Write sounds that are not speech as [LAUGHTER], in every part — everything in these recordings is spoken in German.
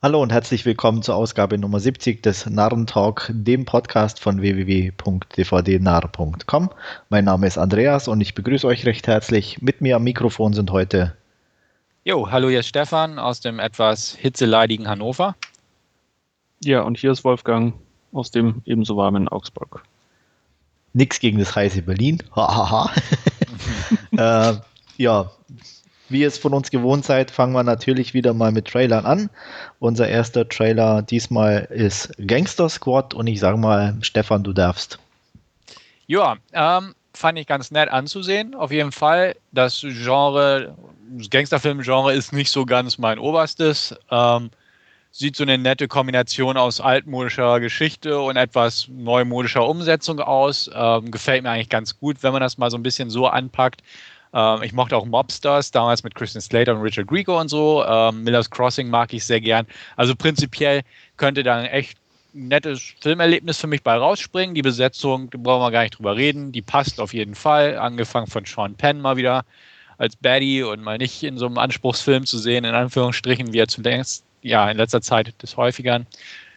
Hallo und herzlich willkommen zur Ausgabe Nummer 70 des Narrentalk, dem Podcast von www.dvdnarr.com. Mein Name ist Andreas und ich begrüße euch recht herzlich. Mit mir am Mikrofon sind heute. Jo, hallo, hier ist Stefan aus dem etwas hitzeleidigen Hannover. Ja, und hier ist Wolfgang aus dem ebenso warmen Augsburg. Nix gegen das heiße Berlin. Hahaha. [LAUGHS] äh, ja, wie ihr es von uns gewohnt seid, fangen wir natürlich wieder mal mit Trailern an. Unser erster Trailer diesmal ist Gangster Squad und ich sage mal, Stefan, du darfst. Ja, ähm, fand ich ganz nett anzusehen. Auf jeden Fall. Das Genre, Gangsterfilm-Genre ist nicht so ganz mein oberstes. Ähm, sieht so eine nette Kombination aus altmodischer Geschichte und etwas neumodischer Umsetzung aus. Ähm, gefällt mir eigentlich ganz gut, wenn man das mal so ein bisschen so anpackt. Ähm, ich mochte auch Mobsters, damals mit Christian Slater und Richard Grieco und so. Ähm, Miller's Crossing mag ich sehr gern. Also prinzipiell könnte da ein echt nettes Filmerlebnis für mich bei rausspringen. Die Besetzung, da brauchen wir gar nicht drüber reden, die passt auf jeden Fall. Angefangen von Sean Penn mal wieder als Baddie und mal nicht in so einem Anspruchsfilm zu sehen, in Anführungsstrichen, wie er zuletzt, ja, in letzter Zeit des häufigeren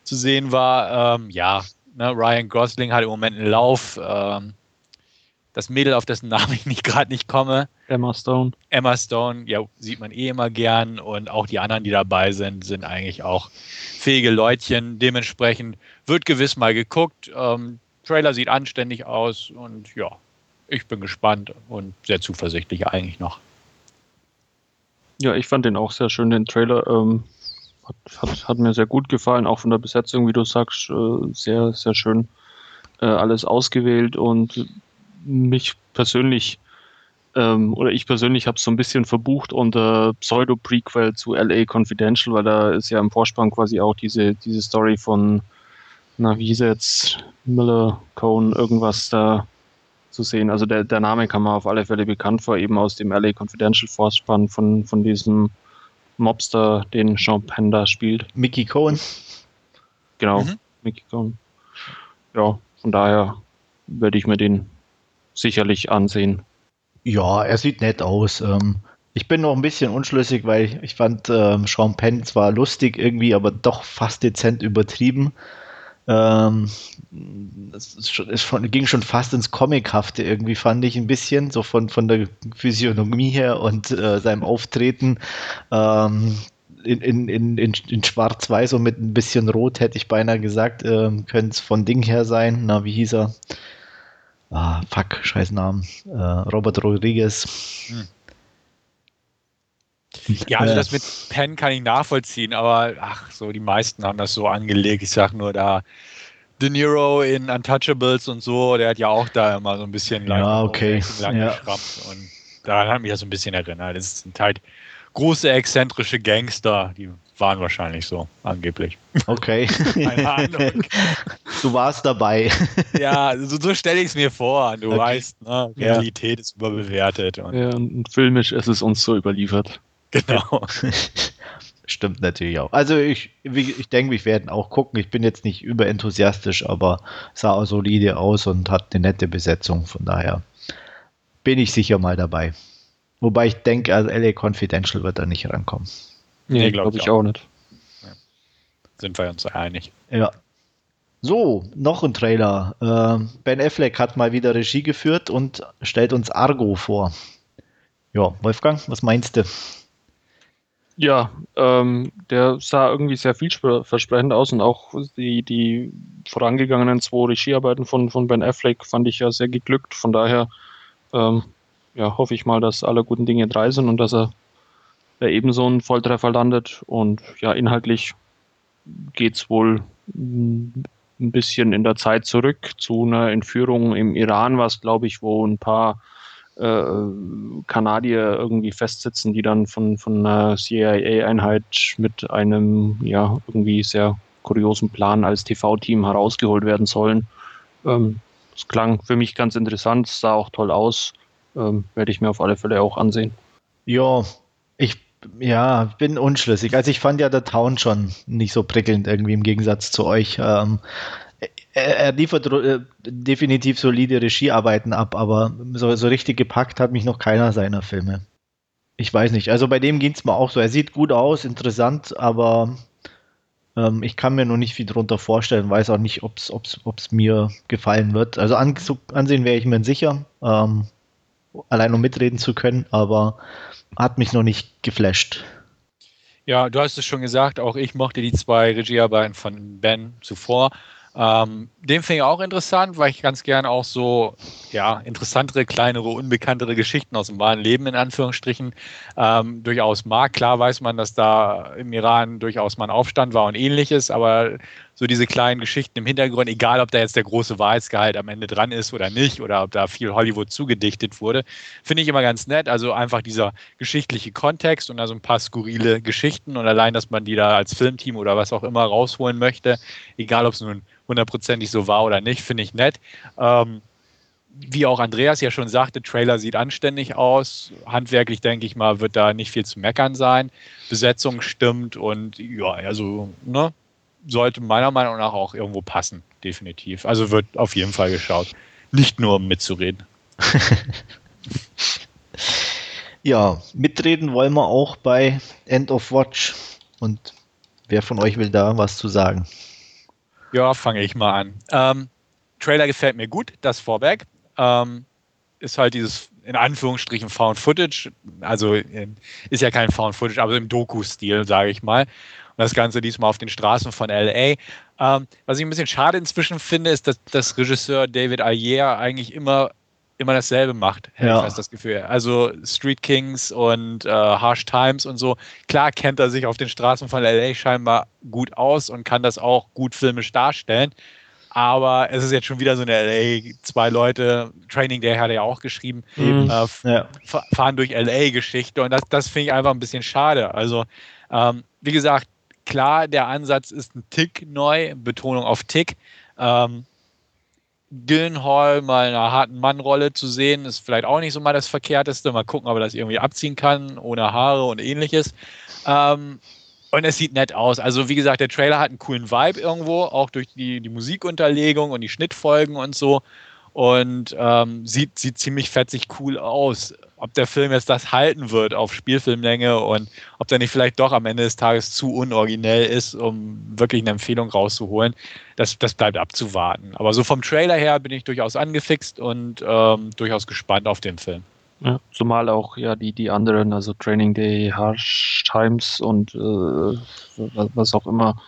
zu sehen war. Ähm, ja, ne, Ryan Gosling hat im Moment einen Lauf. Ähm, das Mädel, auf dessen Namen [LAUGHS] ich gerade nicht komme. Emma Stone. Emma Stone, ja, sieht man eh immer gern. Und auch die anderen, die dabei sind, sind eigentlich auch fähige Leutchen. Dementsprechend wird gewiss mal geguckt. Ähm, Trailer sieht anständig aus und ja, ich bin gespannt und sehr zuversichtlich eigentlich noch. Ja, ich fand den auch sehr schön, den Trailer. Ähm, hat, hat, hat, mir sehr gut gefallen, auch von der Besetzung, wie du sagst, äh, sehr, sehr schön äh, alles ausgewählt und mich persönlich ähm, oder ich persönlich habe es so ein bisschen verbucht unter Pseudo-Prequel zu LA Confidential, weil da ist ja im Vorspann quasi auch diese, diese Story von, na, wie hieß er jetzt, Miller, Cohn, irgendwas da zu sehen. Also der, der Name kam mir auf alle Fälle bekannt vor, eben aus dem LA Confidential Vorspann von, von diesem Mobster, den Sean Panda spielt. Mickey Cohen. Genau, mhm. Mickey Cohen. Ja, von daher werde ich mir den sicherlich ansehen. Ja, er sieht nett aus. Ähm, ich bin noch ein bisschen unschlüssig, weil ich fand ähm, Sean Penn zwar lustig irgendwie, aber doch fast dezent übertrieben. Ähm, es, schon, es ging schon fast ins Comichafte irgendwie, fand ich ein bisschen, so von, von der Physiognomie her und äh, seinem Auftreten. Ähm, in, in, in, in Schwarz-Weiß und mit ein bisschen Rot hätte ich beinahe gesagt, äh, könnte es von Ding her sein. Na, wie hieß er? Ah, fuck, scheiß Namen, äh, Robert Rodriguez. Hm. Ja, also das mit Pen kann ich nachvollziehen, aber ach, so die meisten haben das so angelegt. Ich sag nur da De Niro in Untouchables und so, der hat ja auch da immer so ein bisschen lang, ja, okay. lang ja. und daran hat mich das so ein bisschen erinnert. Das sind halt große exzentrische Gangster, die waren wahrscheinlich so, angeblich. Okay. [LAUGHS] Keine Ahnung. Du warst dabei. Ja, so, so stelle ich es mir vor. Du okay. weißt, ne, Realität ja. ist überbewertet. Und ja, und filmisch ist es uns so überliefert. Genau. [LAUGHS] Stimmt natürlich auch. Also ich, ich denke, wir werden auch gucken. Ich bin jetzt nicht überenthusiastisch, aber sah auch solide aus und hat eine nette Besetzung. Von daher bin ich sicher mal dabei. Wobei ich denke, also LA Confidential wird da nicht rankommen. Nee, nee glaube glaub ich auch, auch nicht. Ja. Sind wir uns einig. Ja. So, noch ein Trailer. Äh, ben Affleck hat mal wieder Regie geführt und stellt uns Argo vor. Ja, Wolfgang, was meinst du? Ja, ähm, der sah irgendwie sehr vielversprechend aus und auch die, die vorangegangenen zwei Regiearbeiten von, von Ben Affleck fand ich ja sehr geglückt. Von daher ähm, ja, hoffe ich mal, dass alle guten Dinge drei sind und dass er der ebenso ein Volltreffer landet. Und ja, inhaltlich geht es wohl ein bisschen in der Zeit zurück zu einer Entführung im Iran, was glaube ich, wo ein paar äh, Kanadier irgendwie festsitzen, die dann von, von einer CIA-Einheit mit einem ja irgendwie sehr kuriosen Plan als TV-Team herausgeholt werden sollen. Ähm, das klang für mich ganz interessant, sah auch toll aus. Ähm, werde ich mir auf alle Fälle auch ansehen. Ja, ja, bin unschlüssig. Also ich fand ja der Town schon nicht so prickelnd irgendwie im Gegensatz zu euch. Ähm, er, er, liefert äh, definitiv solide Regiearbeiten ab, aber so, so, richtig gepackt hat mich noch keiner seiner Filme. Ich weiß nicht. Also bei dem ging es mir auch so. Er sieht gut aus, interessant, aber Ähm, ich kann mir noch nicht viel darunter vorstellen, weiß auch nicht, ob es mir gefallen wird. Also an, so, ansehen wäre ich mir sicher, ähm, allein um mitreden zu können, aber hat mich noch nicht geflasht. Ja, du hast es schon gesagt, auch ich mochte die zwei Regiearbeiten von Ben zuvor. Ähm, den finde ich auch interessant, weil ich ganz gern auch so ja, interessantere, kleinere, unbekanntere Geschichten aus dem wahren Leben in Anführungsstrichen ähm, durchaus mag. Klar weiß man, dass da im Iran durchaus mal ein Aufstand war und ähnliches, aber so diese kleinen Geschichten im Hintergrund, egal ob da jetzt der große Wahrheitsgehalt am Ende dran ist oder nicht, oder ob da viel Hollywood zugedichtet wurde, finde ich immer ganz nett. Also einfach dieser geschichtliche Kontext und da so ein paar skurrile Geschichten und allein, dass man die da als Filmteam oder was auch immer rausholen möchte, egal ob es nun hundertprozentig so war oder nicht, finde ich nett. Ähm, wie auch Andreas ja schon sagte, Trailer sieht anständig aus. Handwerklich, denke ich mal, wird da nicht viel zu meckern sein. Besetzung stimmt und ja, also, ne, sollte meiner Meinung nach auch irgendwo passen, definitiv. Also wird auf jeden Fall geschaut. Nicht nur um mitzureden. [LAUGHS] ja, mitreden wollen wir auch bei End of Watch. Und wer von euch will da was zu sagen? Ja, fange ich mal an. Ähm, Trailer gefällt mir gut, das vorweg. Ähm, ist halt dieses in Anführungsstrichen Found Footage, also äh, ist ja kein Found Footage, aber im Doku-Stil, sage ich mal. Das Ganze diesmal auf den Straßen von LA. Ähm, was ich ein bisschen schade inzwischen finde, ist, dass, dass Regisseur David Ayer eigentlich immer immer dasselbe macht, ja. ich das Gefühl. Also Street Kings und äh, Harsh Times und so. Klar kennt er sich auf den Straßen von LA scheinbar gut aus und kann das auch gut filmisch darstellen. Aber es ist jetzt schon wieder so eine LA, zwei Leute, Training Day hat er ja auch geschrieben, mhm. äh, ja. fahren durch LA-Geschichte und das, das finde ich einfach ein bisschen schade. Also, ähm, wie gesagt, klar, der Ansatz ist ein Tick neu, Betonung auf Tick. Ähm, Gyllenhaal mal in einer harten Mannrolle zu sehen, ist vielleicht auch nicht so mal das Verkehrteste. Mal gucken, ob er das irgendwie abziehen kann, ohne Haare und ähnliches. Ähm, und es sieht nett aus. Also, wie gesagt, der Trailer hat einen coolen Vibe irgendwo, auch durch die, die Musikunterlegung und die Schnittfolgen und so. Und ähm, sieht, sieht ziemlich fetzig cool aus ob der Film jetzt das halten wird auf Spielfilmlänge und ob der nicht vielleicht doch am Ende des Tages zu unoriginell ist, um wirklich eine Empfehlung rauszuholen, das, das bleibt abzuwarten. Aber so vom Trailer her bin ich durchaus angefixt und ähm, durchaus gespannt auf den Film. Ja, zumal auch ja die, die anderen, also Training Day, Harsh Times und äh, was auch immer,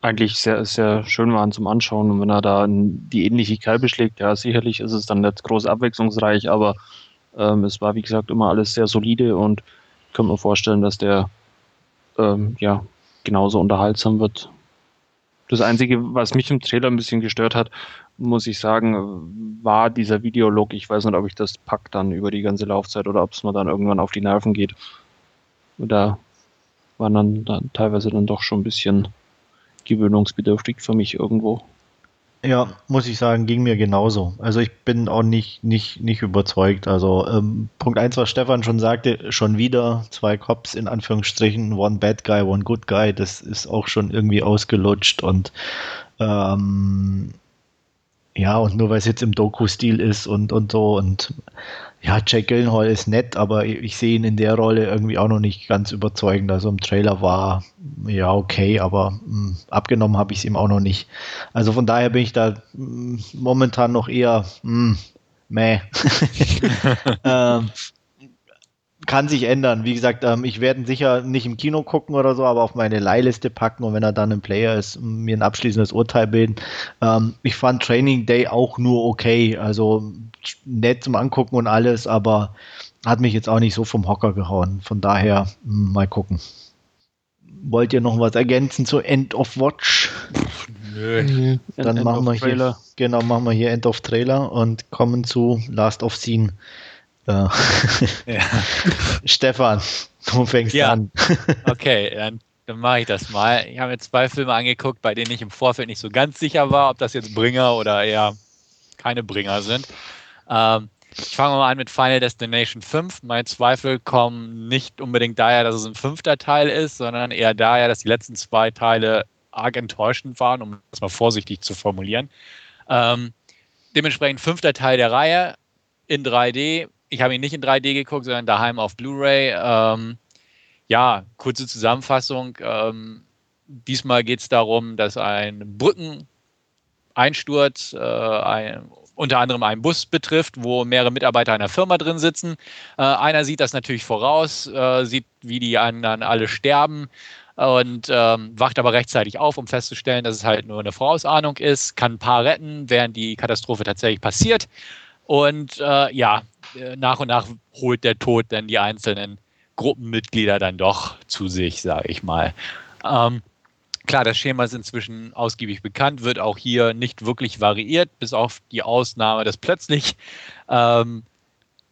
eigentlich sehr, sehr schön waren zum Anschauen. Und wenn er da die ähnliche Kerbe schlägt, ja, sicherlich ist es dann nicht groß abwechslungsreich, aber ähm, es war, wie gesagt, immer alles sehr solide und ich könnte mir vorstellen, dass der ähm, ja genauso unterhaltsam wird. Das Einzige, was mich im Trailer ein bisschen gestört hat, muss ich sagen, war dieser Videolog. Ich weiß nicht, ob ich das pack dann über die ganze Laufzeit oder ob es mir dann irgendwann auf die Nerven geht. Da waren dann, dann teilweise dann doch schon ein bisschen gewöhnungsbedürftig für mich irgendwo. Ja, muss ich sagen, ging mir genauso. Also ich bin auch nicht, nicht, nicht überzeugt. Also ähm, Punkt eins, was Stefan schon sagte, schon wieder zwei Cops in Anführungsstrichen, one bad guy, one good guy, das ist auch schon irgendwie ausgelutscht und ähm, ja, und nur weil es jetzt im Doku-Stil ist und, und so und ja, Jack Gyllenhaal ist nett, aber ich sehe ihn in der Rolle irgendwie auch noch nicht ganz überzeugend. Also im Trailer war ja okay, aber mh, hm, abgenommen habe ich es ihm auch noch nicht. Also von daher bin ich da mh, hm, momentan noch eher mh, hm, meh. [LAUGHS] ähm, kann sich ändern. Wie gesagt, ähm, ich werde ihn sicher nicht im Kino gucken oder so, aber auf meine Leihliste packen und wenn er dann ein Player ist, mir ein abschließendes Urteil bilden. Ähm, ich fand Training Day auch nur okay. Also nett zum Angucken und alles, aber hat mich jetzt auch nicht so vom Hocker gehauen. Von daher hm, mal gucken. Wollt ihr noch was ergänzen zu End of Watch? Nö. Dann End machen wir hier, genau, machen wir hier End of Trailer und kommen zu Last of Scene. Äh, ja. [LAUGHS] Stefan, du fängst ja. an. [LAUGHS] okay, dann, dann mache ich das mal. Ich habe mir zwei Filme angeguckt, bei denen ich im Vorfeld nicht so ganz sicher war, ob das jetzt Bringer oder eher keine Bringer sind. Ähm, ich fange mal an mit Final Destination 5. Meine Zweifel kommen nicht unbedingt daher, dass es ein fünfter Teil ist, sondern eher daher, dass die letzten zwei Teile arg enttäuschend waren, um das mal vorsichtig zu formulieren. Ähm, dementsprechend fünfter Teil der Reihe in 3D. Ich habe ihn nicht in 3D geguckt, sondern daheim auf Blu-ray. Ähm, ja, kurze Zusammenfassung. Ähm, diesmal geht es darum, dass ein Brückeneinsturz äh, ein, unter anderem einen Bus betrifft, wo mehrere Mitarbeiter einer Firma drin sitzen. Äh, einer sieht das natürlich voraus, äh, sieht, wie die anderen alle sterben und ähm, wacht aber rechtzeitig auf, um festzustellen, dass es halt nur eine Vorausahnung ist, kann ein paar retten, während die Katastrophe tatsächlich passiert. Und äh, ja, äh, nach und nach holt der Tod dann die einzelnen Gruppenmitglieder dann doch zu sich, sage ich mal. Ähm, klar, das Schema ist inzwischen ausgiebig bekannt, wird auch hier nicht wirklich variiert, bis auf die Ausnahme, dass plötzlich ähm,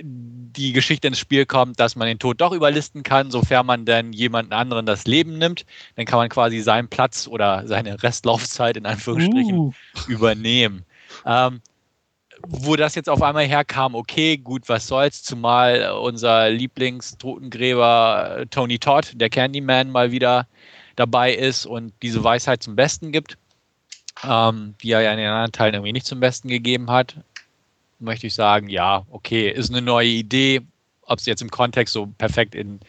die Geschichte ins Spiel kommt, dass man den Tod doch überlisten kann, sofern man dann jemanden anderen das Leben nimmt. Dann kann man quasi seinen Platz oder seine Restlaufzeit in Anführungsstrichen uh. übernehmen. Ähm, wo das jetzt auf einmal herkam, okay, gut, was soll's, zumal unser Lieblingstotengräber äh, Tony Todd, der Candyman, mal wieder dabei ist und diese Weisheit zum Besten gibt, ähm, die er ja in den anderen Teilen irgendwie nicht zum Besten gegeben hat möchte ich sagen, ja, okay, ist eine neue Idee. Ob es jetzt im Kontext so perfekt in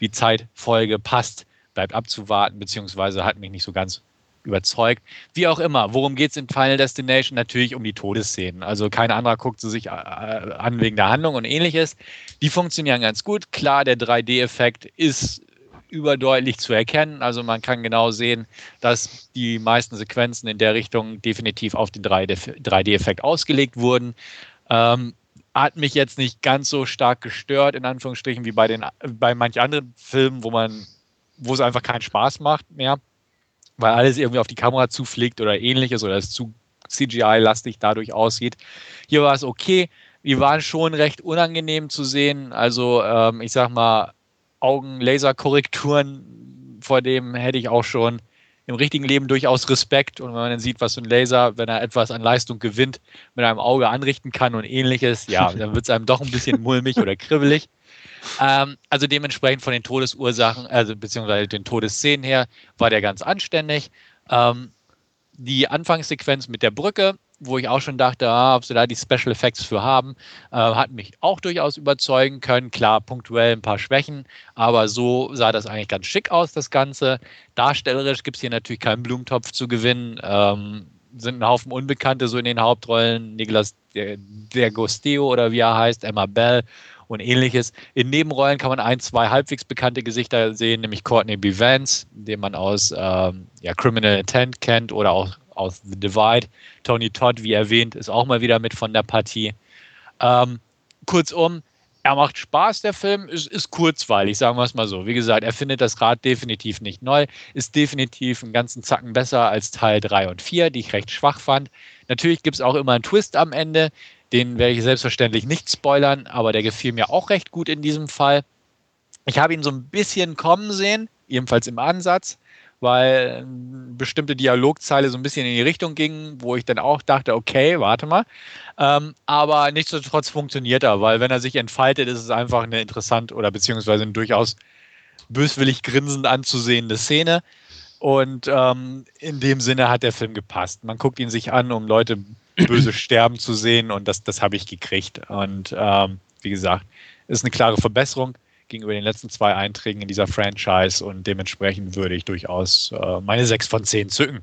die Zeitfolge passt, bleibt abzuwarten, beziehungsweise hat mich nicht so ganz überzeugt. Wie auch immer, worum geht es in Final Destination? Natürlich um die Todesszenen. Also kein anderer guckt sie sich äh, an wegen der Handlung und ähnliches. Die funktionieren ganz gut. Klar, der 3D-Effekt ist überdeutlich zu erkennen. Also man kann genau sehen, dass die meisten Sequenzen in der Richtung definitiv auf den 3D-Effekt ausgelegt wurden. Ähm, hat mich jetzt nicht ganz so stark gestört, in Anführungsstrichen, wie bei, den, bei manch anderen Filmen, wo man, wo es einfach keinen Spaß macht mehr, weil alles irgendwie auf die Kamera zufliegt oder ähnliches oder es zu CGI-lastig dadurch aussieht. Hier war es okay. Die waren schon recht unangenehm zu sehen. Also, ähm, ich sag mal, Augen-Laserkorrekturen, vor dem hätte ich auch schon im richtigen Leben durchaus Respekt. Und wenn man dann sieht, was so ein Laser, wenn er etwas an Leistung gewinnt, mit einem Auge anrichten kann und ähnliches, ja, [LAUGHS] dann wird es einem doch ein bisschen mulmig oder kribbelig. Ähm, also dementsprechend von den Todesursachen, also beziehungsweise den Todesszenen her, war der ganz anständig. Ähm, die Anfangssequenz mit der Brücke wo ich auch schon dachte, ah, ob sie da die Special Effects für haben, äh, hat mich auch durchaus überzeugen können. Klar, punktuell ein paar Schwächen, aber so sah das eigentlich ganz schick aus, das Ganze. Darstellerisch gibt es hier natürlich keinen Blumentopf zu gewinnen. Ähm, sind ein Haufen Unbekannte so in den Hauptrollen. Nicolas D'Agostino oder wie er heißt, Emma Bell und ähnliches. In Nebenrollen kann man ein, zwei halbwegs bekannte Gesichter sehen, nämlich Courtney B. Vance, den man aus ähm, ja, Criminal Intent kennt oder auch aus The Divide. Tony Todd, wie erwähnt, ist auch mal wieder mit von der Partie. Ähm, kurzum, er macht Spaß, der Film, ist, ist kurzweilig, sagen wir es mal so. Wie gesagt, er findet das Rad definitiv nicht neu, ist definitiv einen ganzen Zacken besser als Teil 3 und 4, die ich recht schwach fand. Natürlich gibt es auch immer einen Twist am Ende, den werde ich selbstverständlich nicht spoilern, aber der gefiel mir auch recht gut in diesem Fall. Ich habe ihn so ein bisschen kommen sehen, ebenfalls im Ansatz weil ähm, bestimmte Dialogzeile so ein bisschen in die Richtung ging, wo ich dann auch dachte, okay, warte mal. Ähm, aber nichtsdestotrotz funktioniert er, weil wenn er sich entfaltet, ist es einfach eine interessant oder beziehungsweise eine durchaus böswillig grinsend anzusehende Szene. Und ähm, in dem Sinne hat der Film gepasst. Man guckt ihn sich an, um Leute [CLEARS THROAT] böse sterben zu sehen und das, das habe ich gekriegt. Und ähm, wie gesagt, ist eine klare Verbesserung gegenüber den letzten zwei Einträgen in dieser Franchise und dementsprechend würde ich durchaus äh, meine 6 von 10 zücken,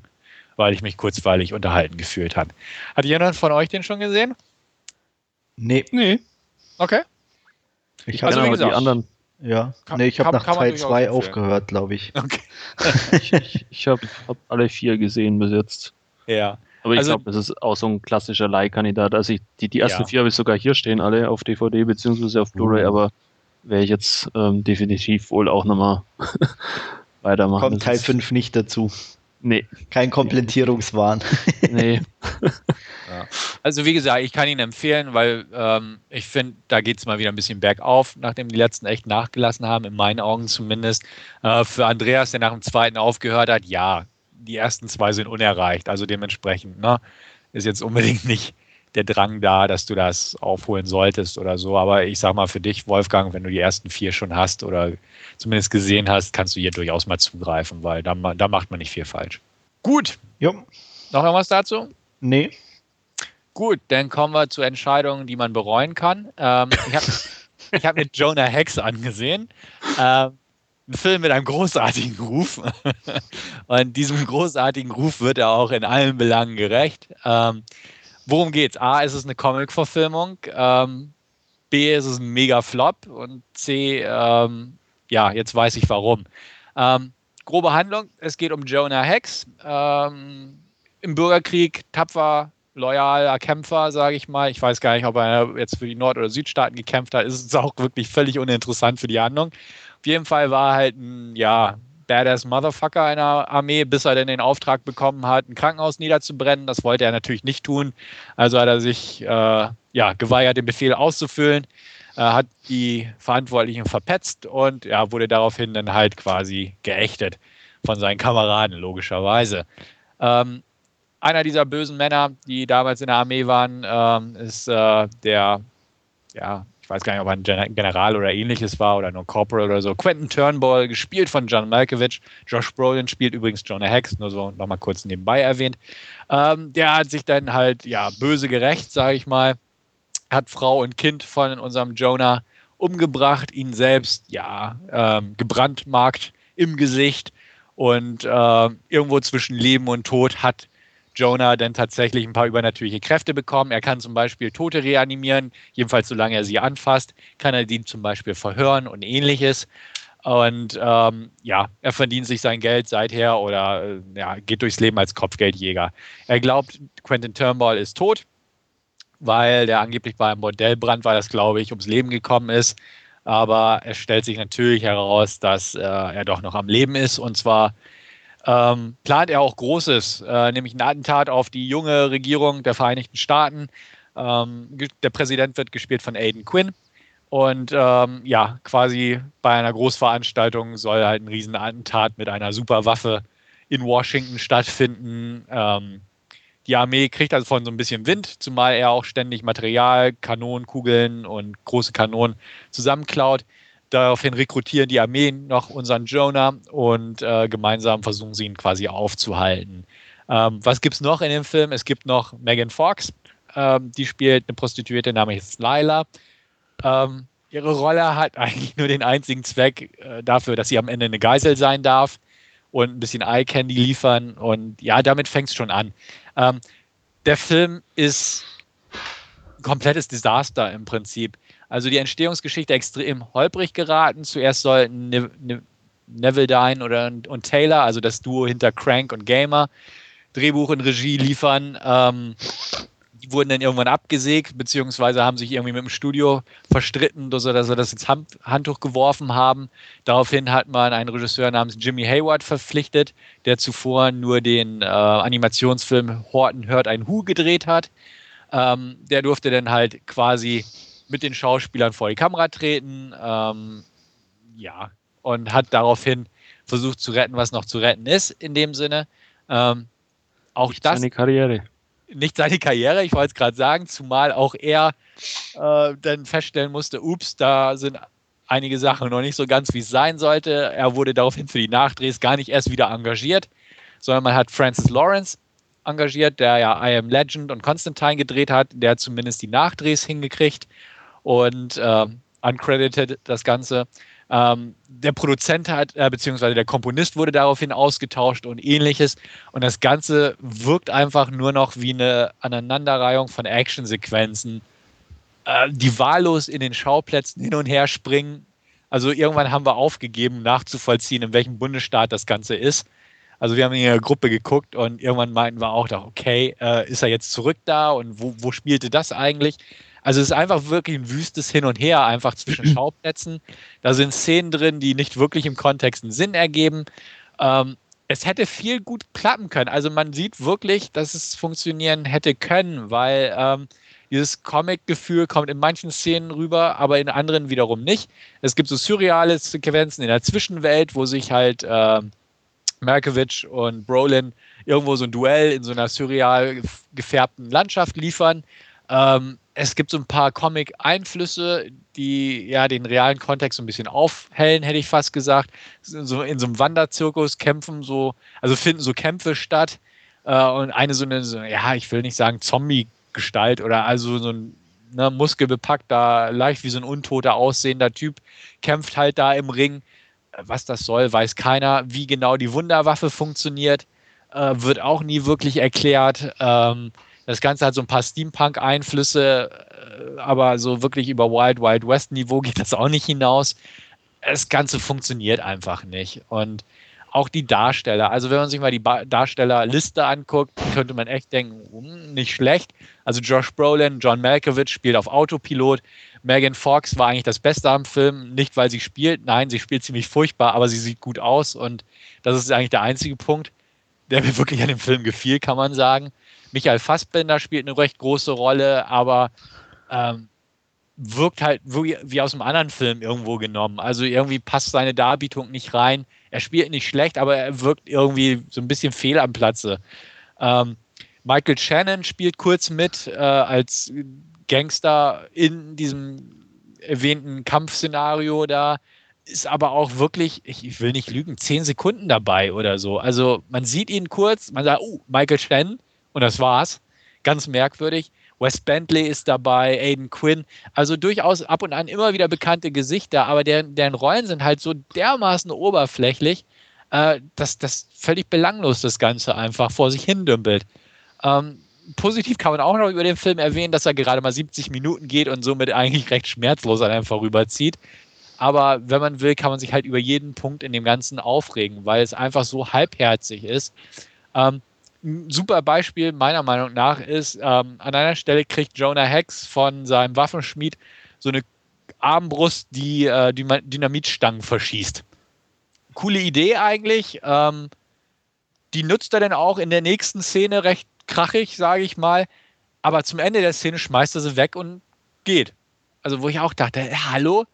weil ich mich kurzweilig unterhalten gefühlt habe. Hat jemand von euch den schon gesehen? Nee. Nee. Okay. Ich also, habe die anderen. Ja, kann, nee, ich habe nach Teil 2 aufgehört, glaube ich. [LAUGHS] Okay. [LAUGHS] ich ich, ich habe hab alle vier gesehen bis jetzt. Ja. Aber ich also, glaube, das ist auch so ein klassischer Leihkandidat. Also ich, die, die ersten ja. vier habe ich sogar hier stehen, alle auf DVD beziehungsweise auf Blu-ray, uh. aber werde ich jetzt ähm, definitiv wohl auch nochmal [LAUGHS] weitermachen. Kommt Teil 5 nicht dazu. Nee. Kein Komplettierungswahn. nee. Ja. Also wie gesagt, ich kann ihn empfehlen, weil ähm, ich finde, da geht es mal wieder ein bisschen bergauf, nachdem die letzten echt nachgelassen haben, in meinen Augen zumindest. Äh, für Andreas, der nach dem zweiten aufgehört hat, ja, die ersten zwei sind unerreicht. Also dementsprechend, ne, ist jetzt unbedingt [LAUGHS] nicht der Drang da, dass du das aufholen solltest oder so. Aber ich sag mal für dich, Wolfgang, wenn du die ersten vier schon hast oder zumindest gesehen hast, kannst du hier durchaus mal zugreifen, weil da, da macht man nicht viel falsch. Gut. Jo. Noch irgendwas dazu? Nee. Gut, dann kommen wir zu Entscheidungen, die man bereuen kann. Ähm, ich habe [LAUGHS] ich hab mir Jonah Hex angesehen. Ähm, ein Film mit einem großartigen Ruf. [LAUGHS] und diesem großartigen Ruf wird er auch in allen Belangen gerecht. Ähm, worum geht's? A, ist es eine Comic-Verfilmung. Ähm, B, ist es ein Mega-Flop. Und C, ähm, ja, jetzt weiß ich warum. Ähm, grobe Handlung: Es geht um Jonah Hex. Ähm, Im Bürgerkrieg tapfer, loyaler Kämpfer, sage ich mal. Ich weiß gar nicht, ob er jetzt für die Nord- oder Südstaaten gekämpft hat. Ist auch wirklich völlig uninteressant für die Handlung. Auf jeden Fall war er halt ein, ja, badass Motherfucker einer Armee, bis er dann den Auftrag bekommen hat, ein Krankenhaus niederzubrennen. Das wollte er natürlich nicht tun. Also hat er sich äh, ja, geweigert, den Befehl auszufüllen, äh, hat die Verantwortlichen verpetzt und ja, wurde daraufhin dann halt quasi geächtet von seinen Kameraden, logischerweise. Ähm, einer dieser bösen Männer, die damals in der Armee waren, ähm, ist äh, der, ja, ich weiß gar nicht, ob er ein General oder ähnliches war oder nur Corporal oder so. Quentin Turnbull, gespielt von John Malkovich. Josh Brolin spielt übrigens Jonah Hex, nur so nochmal kurz nebenbei erwähnt. Ähm, der hat sich dann halt, ja, böse gerecht, sage ich mal. Hat Frau und Kind von unserem Jonah umgebracht, ihn selbst, ja, ähm, gebrandmarkt im Gesicht und äh, irgendwo zwischen Leben und Tod hat Jonah dann tatsächlich ein paar übernatürliche Kräfte bekommen. Er kann zum Beispiel Tote reanimieren, jedenfalls solange er sie anfasst, kann er die zum Beispiel verhören und ähnliches. Und ähm, ja, er verdient sich sein Geld seither oder äh, ja, geht durchs Leben als Kopfgeldjäger. Er glaubt, Quentin Turnbull ist tot, weil der angeblich bei einem Bordellbrand war, das glaube ich, ums Leben gekommen ist. Aber es stellt sich natürlich heraus, dass äh, er doch noch am Leben ist und zwar ähm, plant er auch Großes, äh, nämlich ein Attentat auf die junge Regierung der Vereinigten Staaten. Ähm, der Präsident wird gespielt von Aiden Quinn. Und ähm, ja, quasi bei einer Großveranstaltung soll halt ein Riesenattentat mit einer Superwaffe in Washington stattfinden. Ähm, die Armee kriegt also von so ein bisschen Wind, zumal er auch ständig Material, Kanonen, Kugeln und große Kanonen zusammenklaut. Daraufhin rekrutieren die Armeen noch unseren Jonah und äh, gemeinsam versuchen sie ihn quasi aufzuhalten. Ähm, was gibt es noch in dem Film? Es gibt noch Megan Fox, ähm, die spielt eine Prostituierte namens Lila. Ähm, ihre Rolle hat [LAUGHS] eigentlich nur den einzigen Zweck äh, dafür, dass sie am Ende eine Geisel sein darf und ein bisschen Eye Candy liefern. Und ja, damit fängt es schon an. Ähm, der Film ist ein komplettes Desaster im Prinzip. Also die Entstehungsgeschichte extrem holprig geraten. Zuerst sollten ne ne Neville Dine oder, und Taylor, also das Duo hinter Crank und Gamer, Drehbuch und Regie liefern. Ähm, die wurden dann irgendwann abgesägt, beziehungsweise haben sich irgendwie mit dem Studio verstritten, dass sie, dass sie das ins Hand, Handtuch geworfen haben. Daraufhin hat man einen Regisseur namens Jimmy Hayward verpflichtet, der zuvor nur den äh, Animationsfilm Horton hört ein Hu gedreht hat. Ähm, der durfte dann halt quasi mit den Schauspielern vor die Kamera treten. Ähm, ja, und hat daraufhin versucht zu retten, was noch zu retten ist, in dem Sinne. Ähm, auch nicht das. Seine Karriere. Nicht seine Karriere, ich wollte es gerade sagen, zumal auch er äh, dann feststellen musste, ups, da sind einige Sachen noch nicht so ganz, wie es sein sollte. Er wurde daraufhin für die Nachdrehs gar nicht erst wieder engagiert, sondern man hat Francis Lawrence engagiert, der ja I Am Legend und Constantine gedreht hat. Der zumindest die Nachdrehs hingekriegt und äh, uncredited das Ganze. Ähm, der Produzent hat, äh, beziehungsweise der Komponist wurde daraufhin ausgetauscht und ähnliches. Und das Ganze wirkt einfach nur noch wie eine Aneinanderreihung von Actionsequenzen, äh, die wahllos in den Schauplätzen hin und her springen. Also irgendwann haben wir aufgegeben, nachzuvollziehen, in welchem Bundesstaat das Ganze ist. Also wir haben in der Gruppe geguckt und irgendwann meinten wir auch, okay, äh, ist er jetzt zurück da und wo, wo spielte das eigentlich? Also es ist einfach wirklich ein wüstes Hin und Her, einfach zwischen [CLEARS THROAT] Schauplätzen. Da sind Szenen drin, die nicht wirklich im Kontext einen Sinn ergeben. Ähm, es hätte viel gut klappen können. Also man sieht wirklich, dass es funktionieren hätte können, weil ähm, dieses Comic-Gefühl kommt in manchen Szenen rüber, aber in anderen wiederum nicht. Es gibt so surreale Sequenzen in der Zwischenwelt, wo sich halt äh, Malkovich und Brolin irgendwo so ein Duell in so einer surreal gefärbten Landschaft liefern. Ähm, es gibt so ein paar Comic-Einflüsse, die ja den realen Kontext so ein bisschen aufhellen, hätte ich fast gesagt. So in so einem Wanderzirkus kämpfen so, also finden so Kämpfe statt. Äh, und eine so eine, so, ja, ich will nicht sagen Zombie-Gestalt oder also so ein ne, muskelbepackter, leicht wie so ein untoter aussehender Typ kämpft halt da im Ring. Was das soll, weiß keiner. Wie genau die Wunderwaffe funktioniert, äh, wird auch nie wirklich erklärt. Ähm, das Ganze hat so ein paar Steampunk-Einflüsse, äh, aber so wirklich über Wild Wild West-Niveau geht das auch nicht hinaus. Das Ganze funktioniert einfach nicht. Und auch die Darsteller. Also wenn man sich mal die Darstellerliste anguckt, könnte man echt denken, hm, nicht schlecht. Also Josh Brolin, John Malkovich spielt auf Autopilot. Megan Fox war eigentlich das Beste am Film, nicht weil sie spielt, nein, sie spielt ziemlich furchtbar, aber sie sieht gut aus und das ist eigentlich der einzige Punkt, der mir wirklich an dem Film gefiel, kann man sagen. Michael Fassbender spielt eine recht große Rolle, aber ähm, wirkt halt wie, aus einem anderen Film irgendwo genommen. Also irgendwie passt seine Darbietung nicht rein. Er spielt nicht schlecht, aber er wirkt irgendwie so ein bisschen fehl am Platze. Ähm, Michael Shannon spielt kurz mit äh, als Gangster in diesem erwähnten Kampfszenario da, ist aber auch wirklich, ich, ich, will nicht lügen, zehn Sekunden dabei oder so. Also man sieht ihn kurz, man sagt, oh, Michael Shannon und das war's. Ganz merkwürdig. Wes Bentley ist dabei, Aiden Quinn. Also durchaus ab und an immer wieder bekannte Gesichter, aber deren, deren Rollen sind halt so dermaßen oberflächlich, äh, dass das völlig belanglos das Ganze einfach vor sich hin dümpelt. Ähm, positiv kann man auch noch über den Film erwähnen, dass er gerade mal 70 Minuten geht und somit eigentlich recht schmerzlos an einem vorüberzieht. Aber wenn man will, kann man sich halt über jeden Punkt in dem Ganzen aufregen, weil es einfach so halbherzig ist. Ähm, ein super Beispiel meiner Meinung nach ist, ähm, an einer Stelle kriegt Jonah Hex von seinem Waffenschmied so eine Armbrust, die äh, Dynamitstangen verschießt. Coole Idee eigentlich. Ähm, die nutzt er dann auch in der nächsten Szene recht krachig, sage ich mal. Aber zum Ende der Szene schmeißt er sie weg und geht. Also wo ich auch dachte, hallo,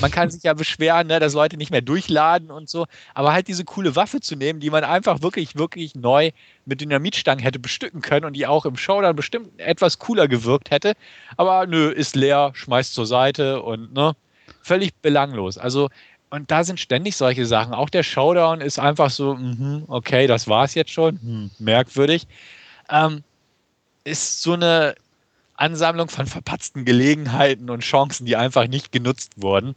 man kann sich ja beschweren, ne, dass Leute nicht mehr durchladen und so, aber halt diese coole Waffe zu nehmen, die man einfach wirklich, wirklich neu mit Dynamitstangen hätte bestücken können und die auch im Showdown bestimmt etwas cooler gewirkt hätte. Aber nö, ist leer, schmeißt zur Seite und ne, völlig belanglos. Also, und da sind ständig solche Sachen. Auch der Showdown ist einfach so, mh, okay, das war's jetzt schon, hm, merkwürdig. Ähm, ist so eine Ansammlung von verpatzten Gelegenheiten und Chancen, die einfach nicht genutzt wurden.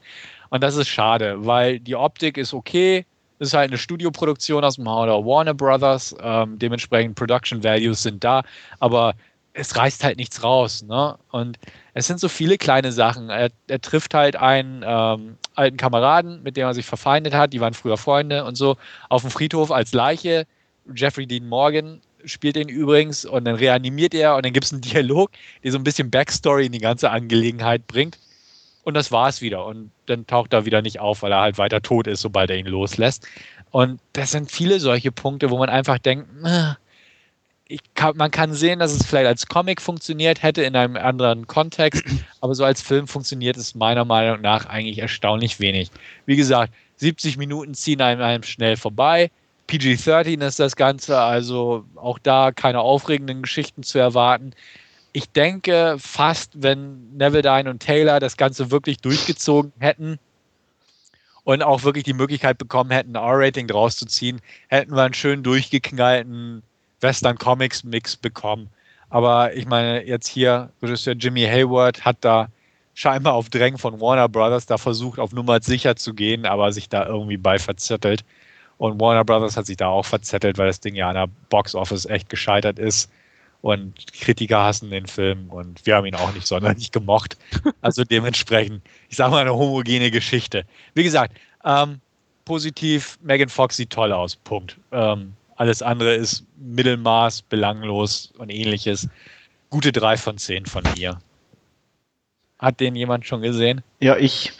Und das ist schade, weil die Optik ist okay. Es ist halt eine Studioproduktion aus dem Hauder Warner Brothers. Ähm, dementsprechend Production Values sind da, aber es reißt halt nichts raus. Ne? Und es sind so viele kleine Sachen. Er, er trifft halt einen ähm, alten Kameraden, mit dem er sich verfeindet hat. Die waren früher Freunde und so. Auf dem Friedhof als Leiche. Jeffrey Dean Morgan spielt ihn übrigens und dann reanimiert er und dann gibt es einen Dialog, der so ein bisschen Backstory in die ganze Angelegenheit bringt. Und das war es wieder. Und dann taucht er wieder nicht auf, weil er halt weiter tot ist, sobald er ihn loslässt. Und das sind viele solche Punkte, wo man einfach denkt, kann, man kann sehen, dass es vielleicht als Comic funktioniert hätte in einem anderen Kontext, [CLEARS THROAT] aber so als Film funktioniert es meiner Meinung nach eigentlich erstaunlich wenig. Wie gesagt, 70 Minuten ziehen einem, einem schnell vorbei. PG-13 ist das Ganze, also auch da keine aufregenden Geschichten zu erwarten. Ich denke fast, wenn Neville und Taylor das Ganze wirklich durchgezogen hätten und auch wirklich die Möglichkeit bekommen hätten, ein R-Rating draus zu ziehen, hätten wir einen schön durchgeknallten Western Comics Mix bekommen. Aber ich meine, jetzt hier, Regisseur Jimmy Hayward hat da scheinbar auf Drängen von Warner Brothers da versucht, auf Nummer sicher zu gehen, aber sich da irgendwie bei verzettelt. Und Warner Brothers hat sich da auch verzettelt, weil das Ding ja an der Box Office echt gescheitert ist. Und Kritiker hassen den Film und wir haben ihn auch nicht sonderlich [LAUGHS] gemocht. Also dementsprechend, ich sage mal, eine homogene Geschichte. Wie gesagt, ähm, positiv, Megan Fox sieht toll aus. Punkt. Ähm, alles andere ist Mittelmaß, belanglos und ähnliches. Gute drei von zehn von mir. Hat den jemand schon gesehen? Ja, ich.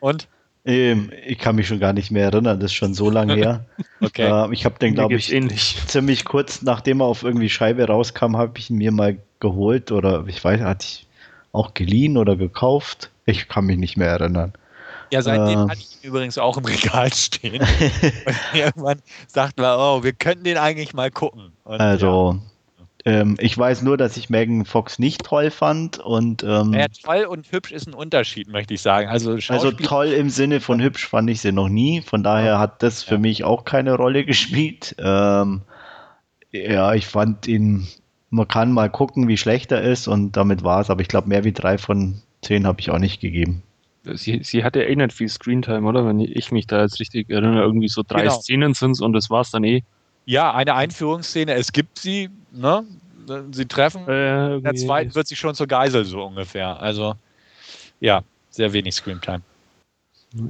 Und? Ähm, ich kann mich schon gar nicht mehr erinnern, das ist schon so lange her. [LAUGHS] okay. Äh, ich habe den, glaube ich, ähnlich. [LAUGHS] ziemlich kurz nachdem er auf irgendwie Scheibe rauskam, habe ich ihn mir mal geholt oder ich weiß, hatte ich auch geliehen oder gekauft. Ich kann mich nicht mehr erinnern. Ja, seitdem äh, hatte ich ihn übrigens auch im [LAUGHS] Regal stehen. und irgendwann sagt man, oh, wir könnten den eigentlich mal gucken. Und, also, ja. Ähm, ich weiß nur, dass ich Megan Fox nicht toll fand und ähm, ja, toll und hübsch ist ein Unterschied, möchte ich sagen. Also, also toll im Sinne von hübsch fand ich sie noch nie. Von daher hat das für ja. mich auch keine Rolle gespielt. Ähm, ja, ich fand ihn. Man kann mal gucken, wie schlecht er ist und damit war es. Aber ich glaube, mehr wie drei von zehn habe ich auch nicht gegeben. Sie, sie hatte eh nicht viel Screentime, oder? Wenn ich mich da jetzt richtig erinnere, irgendwie so drei genau. Szenen sind und das war's dann eh. Ja, eine Einführungsszene, es gibt sie, ne? Sie treffen, äh, in der zweiten wird sie schon zur Geisel, so ungefähr. Also, ja, sehr wenig Screentime.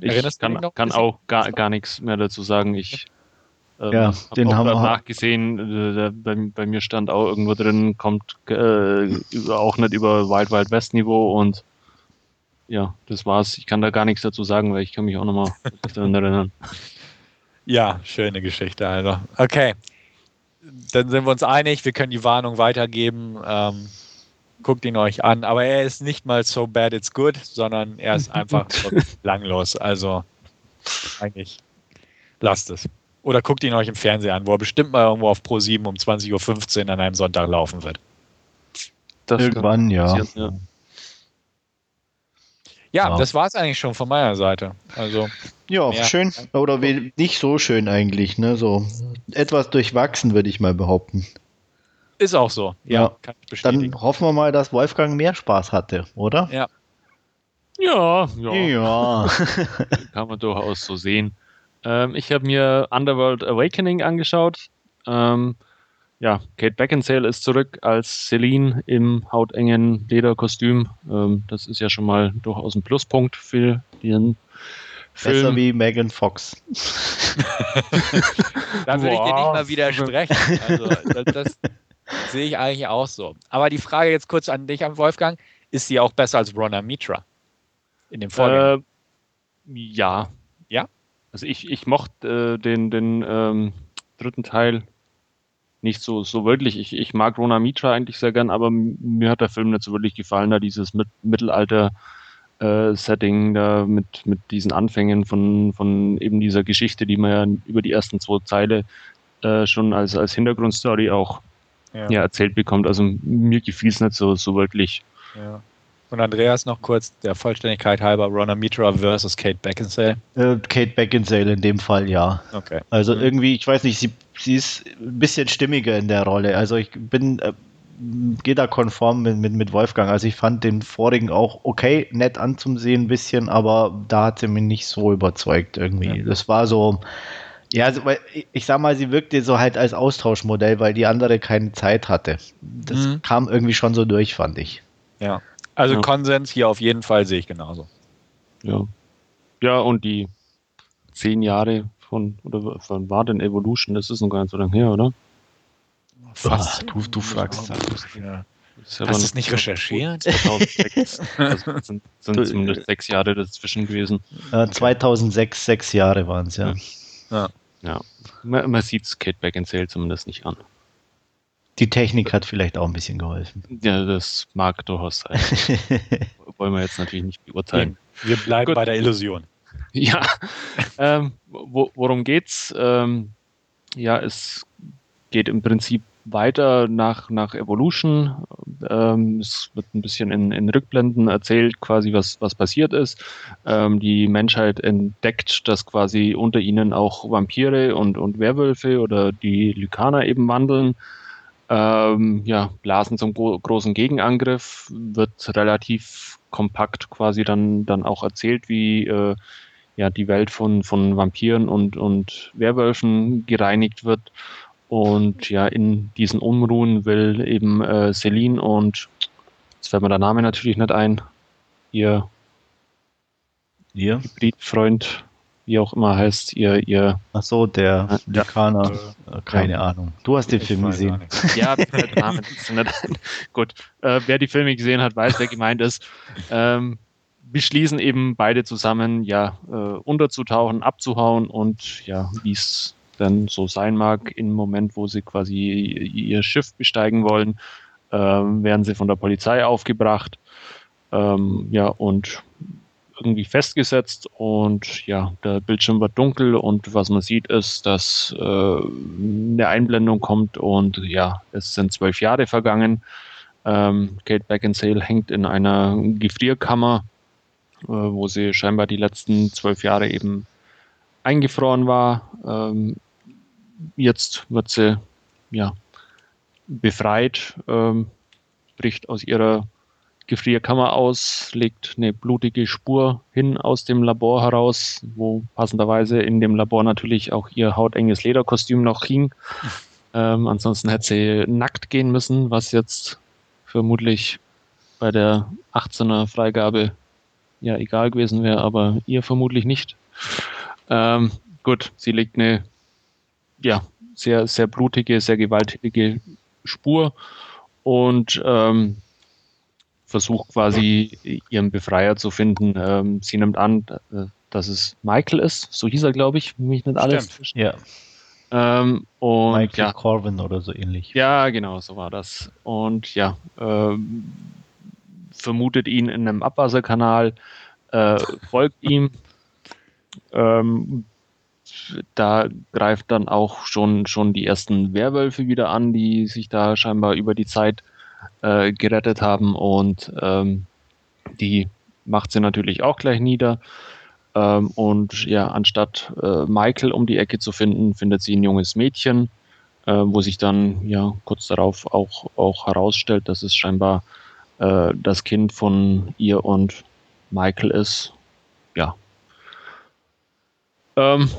Ich Erinnerst kann, kann auch gar, gar nichts mehr dazu sagen. Ich ähm, ja, den auch haben wir nachgesehen. Äh, bei, bei, mir stand auch irgendwo drin, kommt äh, auch nicht über Wild Wild West Niveau und ja, das war's. Ich kann da gar nichts dazu sagen, weil ich kann mich auch nochmal daran erinnern. [LAUGHS] Ja, schöne Geschichte, also. Okay. Dann sind wir uns einig, wir können die Warnung weitergeben. Ähm, guckt ihn euch an, aber er ist nicht mal so bad it's good, sondern er ist einfach [LAUGHS] langlos. Also eigentlich lasst es. Oder guckt ihn euch im Fernsehen an, wo er bestimmt mal irgendwo auf Pro 7 um 20.15 Uhr an einem Sonntag laufen wird. Das Irgendwann, ja. ja. Ja, ja. das war es eigentlich schon von meiner Seite. Also ja, mehr. schön oder nicht so schön eigentlich, ne? So etwas durchwachsen würde ich mal behaupten. Ist auch so. Ja, ja. Dann hoffen wir mal, dass Wolfgang mehr Spaß hatte, oder? Ja. Ja, ja. ja. [LAUGHS] Kann man durchaus so sehen. Ähm, ich habe mir Underworld Awakening angeschaut. Ähm, ja, Kate Beckinsale ist zurück als Celine im hautengen Lederkostüm. Ähm, das ist ja schon mal durchaus ein Pluspunkt für den Film. Besser wie Megan Fox. [LAUGHS] da würde ich dir nicht mal widersprechen. Also, das, das sehe ich eigentlich auch so. Aber die Frage jetzt kurz an dich, Wolfgang: Ist sie auch besser als Rona Mitra in dem Vorgänger? Äh, ja. Ja? Also, ich, ich mochte äh, den, den ähm, dritten Teil nicht so, so wirklich. Ich, ich mag Rona Mitra eigentlich sehr gern, aber mir hat der Film nicht so wirklich gefallen, da dieses mit, Mittelalter äh, da mit, mit diesen Anfängen von, von eben dieser Geschichte, die man ja über die ersten zwei Zeile äh, schon als, als Hintergrundstory auch ja. ja erzählt bekommt. Also mir gefiel es nicht so, so wirklich. Ja. Und Andreas noch kurz der Vollständigkeit halber, Rona Mitra versus Kate Beckinsale. Äh, Kate Beckinsale in dem Fall, ja. Okay. Also mhm. irgendwie, ich weiß nicht, sie, sie ist ein bisschen stimmiger in der Rolle. Also ich bin, äh, gehe da konform mit, mit, mit Wolfgang. Also ich fand den vorigen auch okay, nett anzusehen ein bisschen, aber da hat sie mich nicht so überzeugt irgendwie. Ja. Das war so, ja, also, ich sag mal, sie wirkte so halt als Austauschmodell, weil die andere keine Zeit hatte. Das mhm. kam irgendwie schon so durch, fand ich. Ja. Also ja. Konsens hier auf jeden Fall sehe ich genauso. Ja. Ja, und die zehn Jahre von, oder von war denn Evolution? Das ist noch gar nicht so lange her, oder? Fast. Ach, du, du fragst. Ja. Hast du es nicht recherchiert? [LAUGHS] 2006. also sind, sind zumindest sechs Jahre dazwischen gewesen. Äh, 2006, sechs Jahre waren es, ja. Ja. ja. Man, man sieht Kate Beckinsale zumindest nicht an. Die Technik hat vielleicht auch ein bisschen geholfen. Ja, das mag durchaus sein. [LAUGHS] Wollen wir jetzt natürlich nicht beurteilen. Wir bleiben Gut. bei der Illusion. Ja. ähm, wo, worum geht's? Ähm, ja, es geht im Prinzip weiter nach, nach Evolution. Ähm, es wird ein bisschen in, in Rückblenden erzählt, quasi was, was passiert ist. Ähm, die Menschheit entdeckt, dass quasi unter ihnen auch Vampire und, und Werwölfe oder die Lykaner eben wandeln ähm, ja, blasen zum gro großen Gegenangriff, wird relativ kompakt quasi dann, dann auch erzählt, wie äh, ja, die Welt von, von Vampiren und, und Werwölfen gereinigt wird. Und ja, in diesen Unruhen will eben äh, Celine und, jetzt fällt mir der Name natürlich nicht ein, ihr, ihr? Hybridfreund wie auch immer heißt, ihr, ihr. Ach so, der Vulkaner. Ja. Äh, keine ja. Ahnung. Du hast den ich Film gesehen. Ja, [LAUGHS] Name [LAUGHS] Gut. Äh, wer die Filme gesehen hat, weiß, wer gemeint ist. Ähm, beschließen eben beide zusammen, ja, äh, unterzutauchen, abzuhauen und ja, wie es dann so sein mag, im Moment, wo sie quasi ihr Schiff besteigen wollen, äh, werden sie von der Polizei aufgebracht. Ähm, ja, und irgendwie festgesetzt und ja, der Bildschirm wird dunkel und was man sieht ist, dass äh, eine Einblendung kommt und ja, es sind zwölf Jahre vergangen. Ähm, Kate Beckinsale hängt in einer Gefrierkammer, äh, wo sie scheinbar die letzten zwölf Jahre eben eingefroren war. Ähm, jetzt wird sie ja befreit, ähm, bricht aus ihrer Gefrierkammer aus, legt eine blutige Spur hin aus dem Labor heraus, wo passenderweise in dem Labor natürlich auch ihr hautenges Lederkostüm noch hing. Ähm, ansonsten hätte sie nackt gehen müssen, was jetzt vermutlich bei der 18er Freigabe ja egal gewesen wäre, aber ihr vermutlich nicht. Ähm, gut, sie legt eine ja, sehr, sehr blutige, sehr gewaltige Spur und ähm, versucht quasi ihren Befreier zu finden. Ähm, sie nimmt an, äh, dass es Michael ist, so hieß er, glaube ich, mich nicht alles. Stimmt. Ja. Ähm, und, Michael ja, Corvin oder so ähnlich. ja, genau, so war das. Und ja, ähm, vermutet ihn in einem Abwasserkanal, äh, folgt ihm. Ähm, da greift dann auch schon, schon die ersten Werwölfe wieder an, die sich da scheinbar über die Zeit äh, gerettet haben und ähm, die macht sie natürlich auch gleich nieder. Ähm, und ja, anstatt äh, Michael um die Ecke zu finden, findet sie ein junges Mädchen, äh, wo sich dann ja kurz darauf auch, auch herausstellt, dass es scheinbar äh, das Kind von ihr und Michael ist. Ja. Ähm,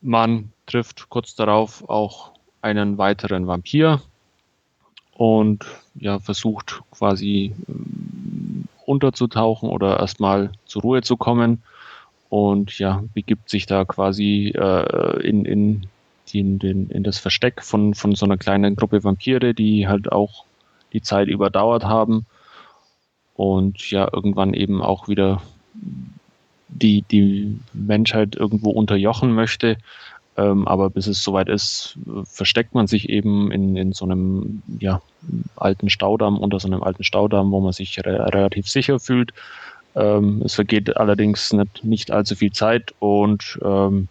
man trifft kurz darauf auch einen weiteren Vampir und ja, versucht quasi ähm, unterzutauchen oder erstmal zur Ruhe zu kommen und ja, begibt sich da quasi äh, in, in, die, in, den, in das Versteck von, von so einer kleinen Gruppe Vampire, die halt auch die Zeit überdauert haben und ja, irgendwann eben auch wieder die, die Menschheit irgendwo unterjochen möchte. Ähm, aber bis es soweit ist, versteckt man sich eben in, in so einem ja, alten Staudamm, unter so einem alten Staudamm, wo man sich re relativ sicher fühlt. Ähm, es vergeht allerdings nicht, nicht allzu viel Zeit und ähm,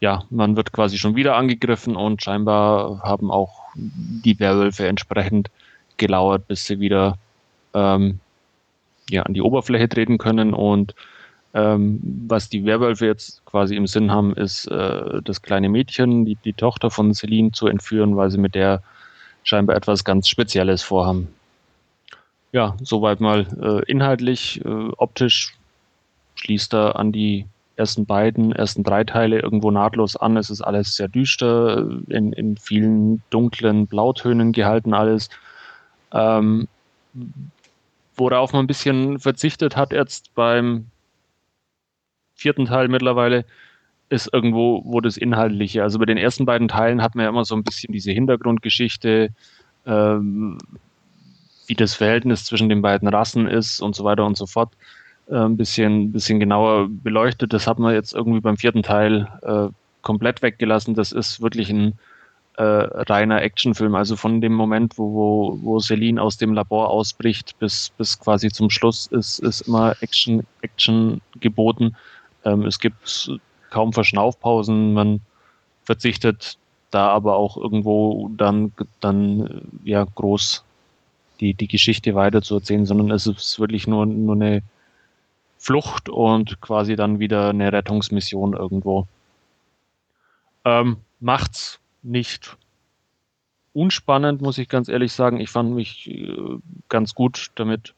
ja, man wird quasi schon wieder angegriffen und scheinbar haben auch die Werwölfe entsprechend gelauert, bis sie wieder ähm, ja, an die Oberfläche treten können und ähm, was die Werwölfe jetzt quasi im Sinn haben, ist äh, das kleine Mädchen, die, die Tochter von Celine zu entführen, weil sie mit der scheinbar etwas ganz Spezielles vorhaben. Ja, soweit mal äh, inhaltlich, äh, optisch schließt er an die ersten beiden, ersten drei Teile irgendwo nahtlos an. Es ist alles sehr düster, in, in vielen dunklen Blautönen gehalten alles. Ähm, worauf man ein bisschen verzichtet hat jetzt beim vierten Teil mittlerweile, ist irgendwo, wo das Inhaltliche. Also bei den ersten beiden Teilen hat man ja immer so ein bisschen diese Hintergrundgeschichte, ähm, wie das Verhältnis zwischen den beiden Rassen ist und so weiter und so fort, äh, ein bisschen, bisschen genauer beleuchtet. Das hat man jetzt irgendwie beim vierten Teil äh, komplett weggelassen. Das ist wirklich ein äh, reiner Actionfilm. Also von dem Moment, wo, wo, wo Celine aus dem Labor ausbricht, bis, bis quasi zum Schluss ist, ist immer Action, Action geboten. Ähm, es gibt kaum Verschnaufpausen, man verzichtet da aber auch irgendwo dann, dann äh, ja groß die, die Geschichte weiter zu erzählen, sondern es ist wirklich nur, nur eine Flucht und quasi dann wieder eine Rettungsmission irgendwo. Ähm, macht's nicht unspannend, muss ich ganz ehrlich sagen. Ich fand mich äh, ganz gut damit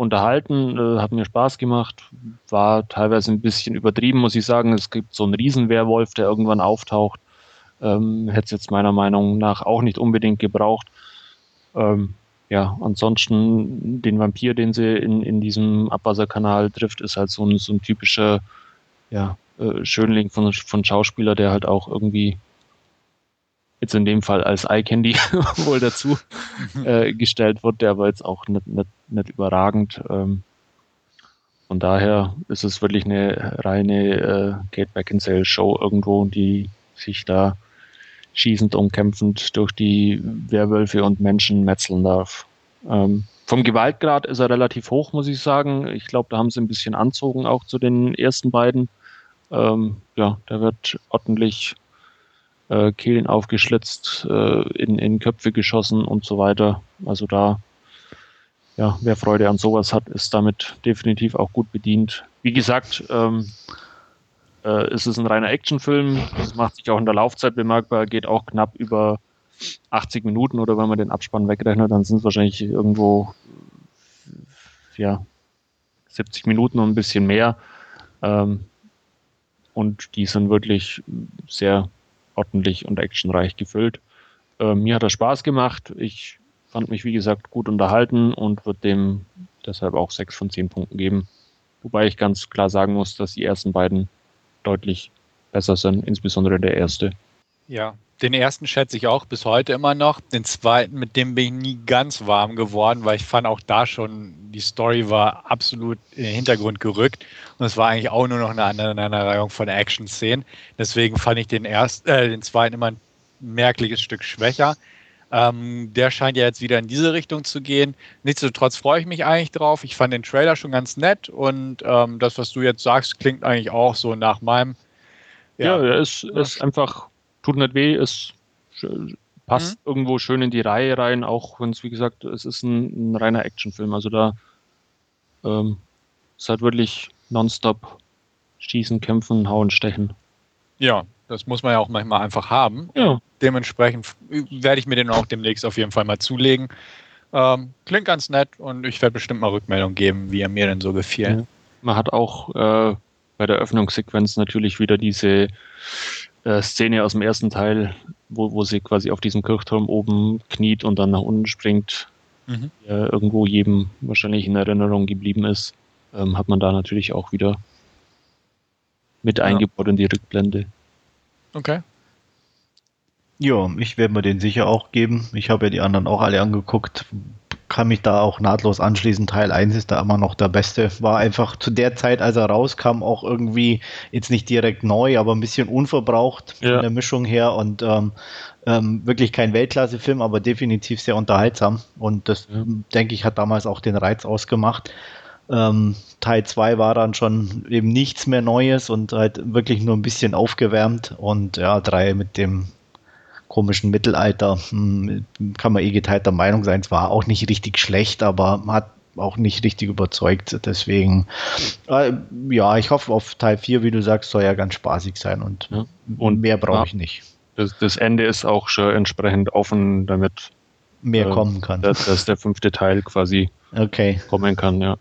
unterhalten, äh, hat mir Spaß gemacht, war teilweise ein bisschen übertrieben, muss ich sagen. Es gibt so einen Riesenwerwolf, der irgendwann auftaucht. Ähm, Hätte es jetzt meiner Meinung nach auch nicht unbedingt gebraucht. Ähm, ja, ansonsten den Vampir, den sie in, in diesem Abwasserkanal trifft, ist halt so ein, so ein typischer ja, äh, Schönling von, von Schauspieler, der halt auch irgendwie jetzt in dem Fall als Eye Candy [LAUGHS] wohl dazu [LAUGHS] äh, gestellt wird, der aber jetzt auch nicht, nicht, nicht überragend. Ähm, von daher ist es wirklich eine reine äh, Kate Beckinsale Show irgendwo, die sich da schießend und kämpfend durch die Werwölfe und Menschen metzeln darf. Ähm, vom Gewaltgrad ist er relativ hoch, muss ich sagen. Ich glaube, da haben sie ein bisschen anzogen, auch zu den ersten beiden. Ähm, ja, da wird ordentlich äh, Kehlen aufgeschlitzt, äh, in, in Köpfe geschossen und so weiter. Also da, ja, wer Freude an sowas hat, ist damit definitiv auch gut bedient. Wie gesagt, ähm, äh, es ist ein reiner Actionfilm. Das macht sich auch in der Laufzeit bemerkbar, geht auch knapp über 80 Minuten oder wenn man den Abspann wegrechnet, dann sind es wahrscheinlich irgendwo ja, 70 Minuten und ein bisschen mehr. Ähm, und die sind wirklich sehr ordentlich und actionreich gefüllt. Ähm, mir hat er Spaß gemacht. Ich fand mich, wie gesagt, gut unterhalten und würde dem deshalb auch 6 von 10 Punkten geben. Wobei ich ganz klar sagen muss, dass die ersten beiden deutlich besser sind, insbesondere der erste. Ja, den ersten schätze ich auch bis heute immer noch. Den zweiten, mit dem bin ich nie ganz warm geworden, weil ich fand auch da schon, die Story war absolut in den Hintergrund gerückt und es war eigentlich auch nur noch eine Aneinanderreihung von Action-Szenen. Deswegen fand ich den ersten, äh, den zweiten immer ein merkliches Stück schwächer. Ähm, der scheint ja jetzt wieder in diese Richtung zu gehen. Nichtsdestotrotz freue ich mich eigentlich drauf. Ich fand den Trailer schon ganz nett und ähm, das, was du jetzt sagst, klingt eigentlich auch so nach meinem. Ja, ja er ist, ist einfach, tut nicht weh, ist passt mhm. irgendwo schön in die Reihe rein, auch wenn es, wie gesagt, es ist ein, ein reiner Actionfilm. Also da ähm, ist halt wirklich nonstop schießen, kämpfen, hauen, stechen. Ja, das muss man ja auch manchmal einfach haben. Ja. Dementsprechend werde ich mir den auch demnächst auf jeden Fall mal zulegen. Ähm, klingt ganz nett und ich werde bestimmt mal Rückmeldung geben, wie er mir denn so gefiel. Ja. Man hat auch äh, bei der Öffnungssequenz natürlich wieder diese äh, Szene aus dem ersten Teil, wo, wo sie quasi auf diesem Kirchturm oben kniet und dann nach unten springt, mhm. äh, irgendwo jedem wahrscheinlich in Erinnerung geblieben ist, ähm, hat man da natürlich auch wieder mit ja. eingebaut in die Rückblende. Okay. Ja, ich werde mir den sicher auch geben. Ich habe ja die anderen auch alle angeguckt. Kann mich da auch nahtlos anschließen. Teil 1 ist da immer noch der beste. War einfach zu der Zeit, als er rauskam, auch irgendwie jetzt nicht direkt neu, aber ein bisschen unverbraucht ja. von der Mischung her und ähm, ähm, wirklich kein Weltklasse-Film, aber definitiv sehr unterhaltsam. Und das, ja. denke ich, hat damals auch den Reiz ausgemacht. Ähm, Teil 2 war dann schon eben nichts mehr Neues und halt wirklich nur ein bisschen aufgewärmt. Und ja, 3 mit dem komischen Mittelalter hm, kann man eh geteilter Meinung sein. Es war auch nicht richtig schlecht, aber hat auch nicht richtig überzeugt. Deswegen, äh, ja, ich hoffe auf Teil 4, wie du sagst, soll ja ganz spaßig sein und, ja. und mehr brauche ja, ich nicht. Das, das, Ende ist auch schon entsprechend offen, damit mehr äh, kommen kann. Dass, dass, der fünfte Teil quasi okay. kommen kann, ja.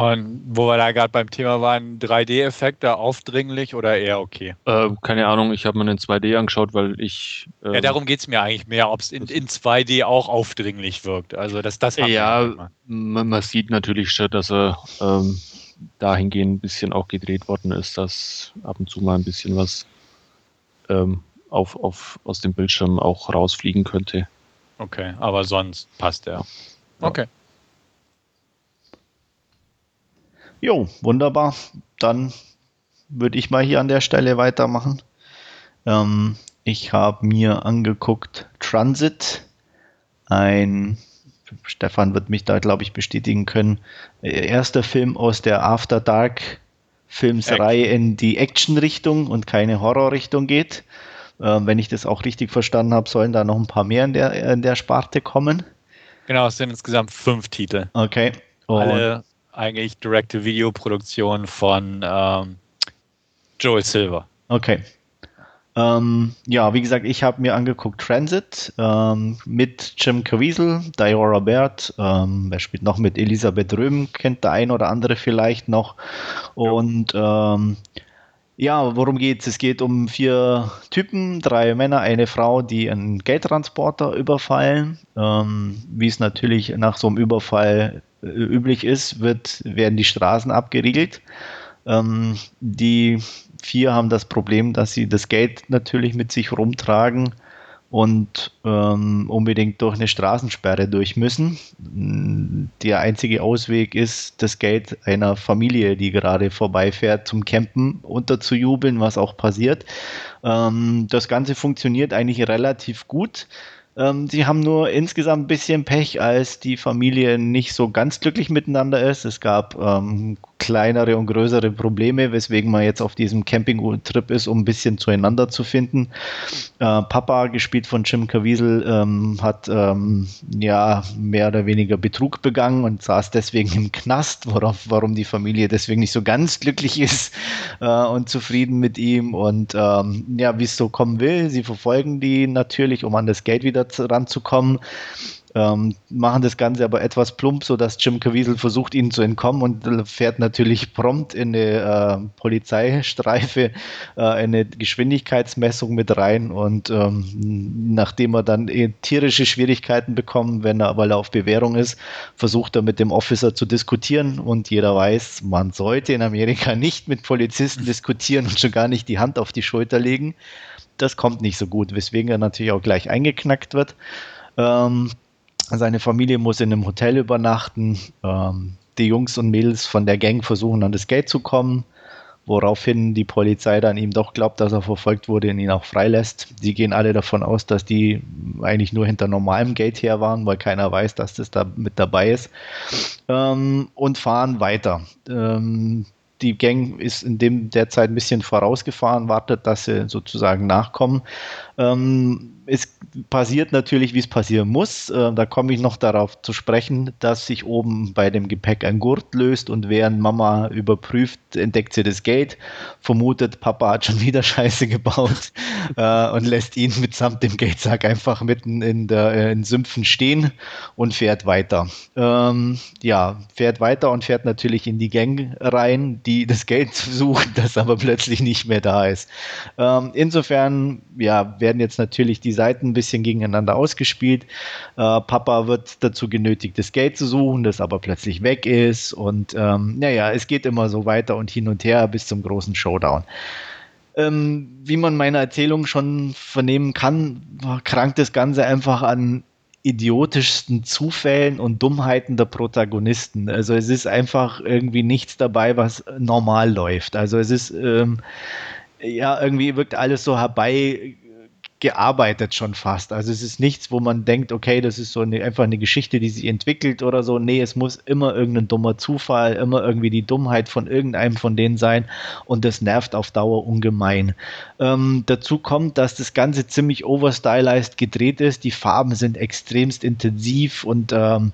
Und wo wir da gerade beim Thema waren, 3D-Effekte aufdringlich oder eher okay? Äh, keine Ahnung, ich habe mir den 2D angeschaut, weil ich. Äh, ja, darum geht es mir eigentlich mehr, ob es in, in 2D auch aufdringlich wirkt. Also, dass das Ja, man, man, sieht natürlich schon, dass er ähm, dahingehend ein bisschen auch gedreht worden ist, dass ab und zu mal ein bisschen was ähm, auf, auf, aus dem Bildschirm auch rausfliegen könnte. Okay, aber sonst passt er. Okay. Jo, wunderbar. Dann würde ich mal hier an der Stelle weitermachen. Ähm, ich habe mir angeguckt Transit, ein, Stefan wird mich da, glaube ich, bestätigen können, erster Film aus der After Dark Filmsreihe in die Action-Richtung und keine Horror-Richtung geht. Äh, wenn ich das auch richtig verstanden habe, sollen da noch ein paar mehr in der, in der Sparte kommen. Genau, es sind insgesamt fünf Titel. Okay. Und Alle eigentlich Direct-to-Video-Produktion von ähm, Joel Silver. Okay. Ähm, ja, wie gesagt, ich habe mir angeguckt Transit ähm, mit Jim Caviezel, Diora Baird, ähm, wer spielt noch mit Elisabeth Röhm, kennt der ein oder andere vielleicht noch. Und ja. Ähm, ja, worum geht's? Es geht um vier Typen, drei Männer, eine Frau, die einen Geldtransporter überfallen. Ähm, wie es natürlich nach so einem Überfall üblich ist, wird, werden die Straßen abgeriegelt. Ähm, die vier haben das Problem, dass sie das Geld natürlich mit sich rumtragen und ähm, unbedingt durch eine Straßensperre durch müssen. Der einzige Ausweg ist, das Geld einer Familie, die gerade vorbeifährt, zum Campen unterzujubeln, was auch passiert. Ähm, das Ganze funktioniert eigentlich relativ gut. Ähm, sie haben nur insgesamt ein bisschen Pech, als die Familie nicht so ganz glücklich miteinander ist. Es gab ähm, kleinere und größere Probleme, weswegen man jetzt auf diesem Camping-Trip ist, um ein bisschen zueinander zu finden. Äh, Papa, gespielt von Jim Caviezel, ähm, hat ähm, ja mehr oder weniger Betrug begangen und saß deswegen im Knast, worauf, warum die Familie deswegen nicht so ganz glücklich ist äh, und zufrieden mit ihm. Und ähm, ja, wie es so kommen will, sie verfolgen die natürlich, um an das Geld wieder ranzukommen ähm, machen das Ganze aber etwas plump, sodass Jim Caviezel versucht, ihnen zu entkommen und fährt natürlich prompt in eine äh, Polizeistreife, äh, eine Geschwindigkeitsmessung mit rein und ähm, nachdem er dann eh tierische Schwierigkeiten bekommt, wenn er, weil er auf Bewährung ist, versucht er mit dem Officer zu diskutieren und jeder weiß, man sollte in Amerika nicht mit Polizisten diskutieren und schon gar nicht die Hand auf die Schulter legen. Das kommt nicht so gut, weswegen er natürlich auch gleich eingeknackt wird. Ähm, seine Familie muss in einem Hotel übernachten. Ähm, die Jungs und Mädels von der Gang versuchen an das Geld zu kommen, woraufhin die Polizei dann ihm doch glaubt, dass er verfolgt wurde und ihn auch freilässt. Sie gehen alle davon aus, dass die eigentlich nur hinter normalem Geld her waren, weil keiner weiß, dass das da mit dabei ist. Ähm, und fahren weiter. Ähm, die Gang ist in dem derzeit ein bisschen vorausgefahren, wartet, dass sie sozusagen nachkommen. Ähm, es passiert natürlich, wie es passieren muss. Äh, da komme ich noch darauf zu sprechen, dass sich oben bei dem Gepäck ein Gurt löst und während Mama überprüft, entdeckt sie das Gate, vermutet, Papa hat schon [LAUGHS] wieder Scheiße gebaut äh, und lässt ihn mitsamt dem Geldsack einfach mitten in, der, äh, in Sümpfen stehen und fährt weiter. Ähm, ja, fährt weiter und fährt natürlich in die Gang rein, die das Geld [LAUGHS] suchen, das aber plötzlich nicht mehr da ist. Ähm, insofern, ja, werden jetzt natürlich diese Seiten ein bisschen gegeneinander ausgespielt. Äh, Papa wird dazu genötigt, das Geld zu suchen, das aber plötzlich weg ist. Und ähm, naja, es geht immer so weiter und hin und her bis zum großen Showdown. Ähm, wie man meine Erzählung schon vernehmen kann, krankt das Ganze einfach an idiotischsten Zufällen und Dummheiten der Protagonisten. Also es ist einfach irgendwie nichts dabei, was normal läuft. Also es ist ähm, ja irgendwie wirkt alles so herbei gearbeitet schon fast. Also es ist nichts, wo man denkt, okay, das ist so eine, einfach eine Geschichte, die sich entwickelt oder so. Nee, es muss immer irgendein dummer Zufall, immer irgendwie die Dummheit von irgendeinem von denen sein und das nervt auf Dauer ungemein. Ähm, dazu kommt, dass das Ganze ziemlich overstylized gedreht ist. Die Farben sind extremst intensiv und ähm,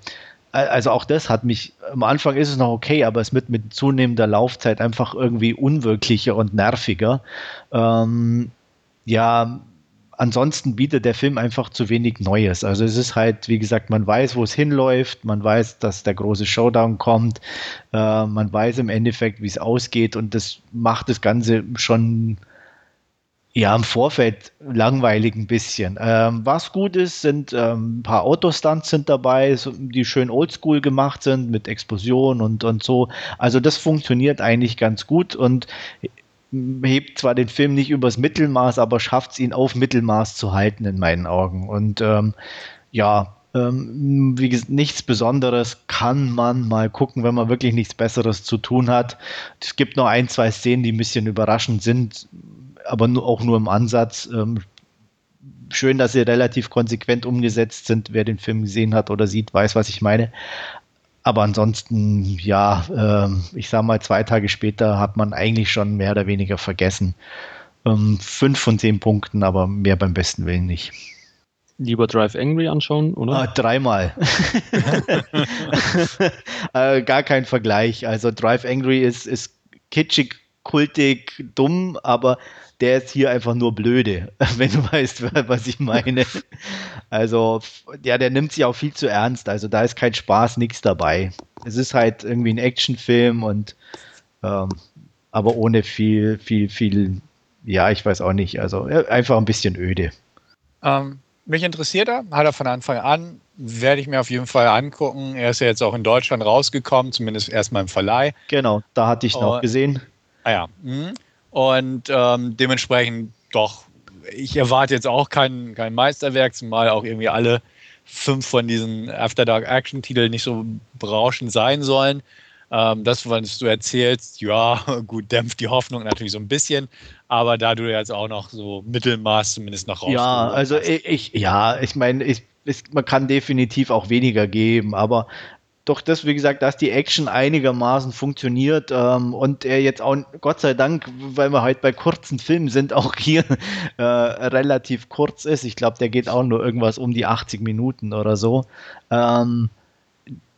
also auch das hat mich, am Anfang ist es noch okay, aber es wird mit zunehmender Laufzeit einfach irgendwie unwirklicher und nerviger. Ähm, ja, ansonsten bietet der Film einfach zu wenig Neues. Also es ist halt, wie gesagt, man weiß, wo es hinläuft, man weiß, dass der große Showdown kommt, äh, man weiß im Endeffekt, wie es ausgeht und das macht das Ganze schon ja im Vorfeld langweilig ein bisschen. Ähm, was gut ist, sind ähm, ein paar Autostunts sind dabei, die schön oldschool gemacht sind mit Explosionen und, und so. Also das funktioniert eigentlich ganz gut und hebt zwar den Film nicht übers Mittelmaß, aber schafft es ihn auf Mittelmaß zu halten in meinen Augen. Und ähm, ja, ähm, wie gesagt, nichts Besonderes kann man mal gucken, wenn man wirklich nichts Besseres zu tun hat. Es gibt noch ein, zwei Szenen, die ein bisschen überraschend sind, aber nur, auch nur im Ansatz. Ähm, schön, dass sie relativ konsequent umgesetzt sind. Wer den Film gesehen hat oder sieht, weiß, was ich meine. Aber ansonsten, ja, äh, ich sag mal, zwei Tage später hat man eigentlich schon mehr oder weniger vergessen. Ähm, fünf von zehn Punkten, aber mehr beim besten Willen nicht. Lieber Drive Angry anschauen, oder? Ah, dreimal. [LAUGHS] [LAUGHS] äh, gar kein Vergleich. Also Drive Angry ist, ist kitschig, kultig, dumm, aber der ist hier einfach nur blöde, [LAUGHS] wenn du weißt, [LAUGHS] was ich meine. Also, ja, der nimmt sich auch viel zu ernst. Also, da ist kein Spaß, nichts dabei. Es ist halt irgendwie ein Actionfilm und ähm, aber ohne viel, viel, viel, ja, ich weiß auch nicht. Also, einfach ein bisschen öde. Ähm, mich interessiert er, hat er von Anfang an, werde ich mir auf jeden Fall angucken. Er ist ja jetzt auch in Deutschland rausgekommen, zumindest erstmal im Verleih. Genau, da hatte ich noch oh, gesehen. Ah ja. Mhm. Und ähm, dementsprechend doch, ich erwarte jetzt auch kein, kein Meisterwerk, zumal auch irgendwie alle fünf von diesen After Dark Action Titeln nicht so berauschend sein sollen. Ähm, das, was du erzählst, ja, [LAUGHS] gut, dämpft die Hoffnung natürlich so ein bisschen. Aber da du jetzt auch noch so Mittelmaß zumindest noch raus. Ja, also ich, ich, ja, ich meine, ich, man kann definitiv auch weniger geben, aber doch das, wie gesagt, dass die Action einigermaßen funktioniert ähm, und er jetzt auch, Gott sei Dank, weil wir halt bei kurzen Filmen sind, auch hier [LAUGHS] äh, relativ kurz ist. Ich glaube, der geht auch nur irgendwas um die 80 Minuten oder so. Ähm,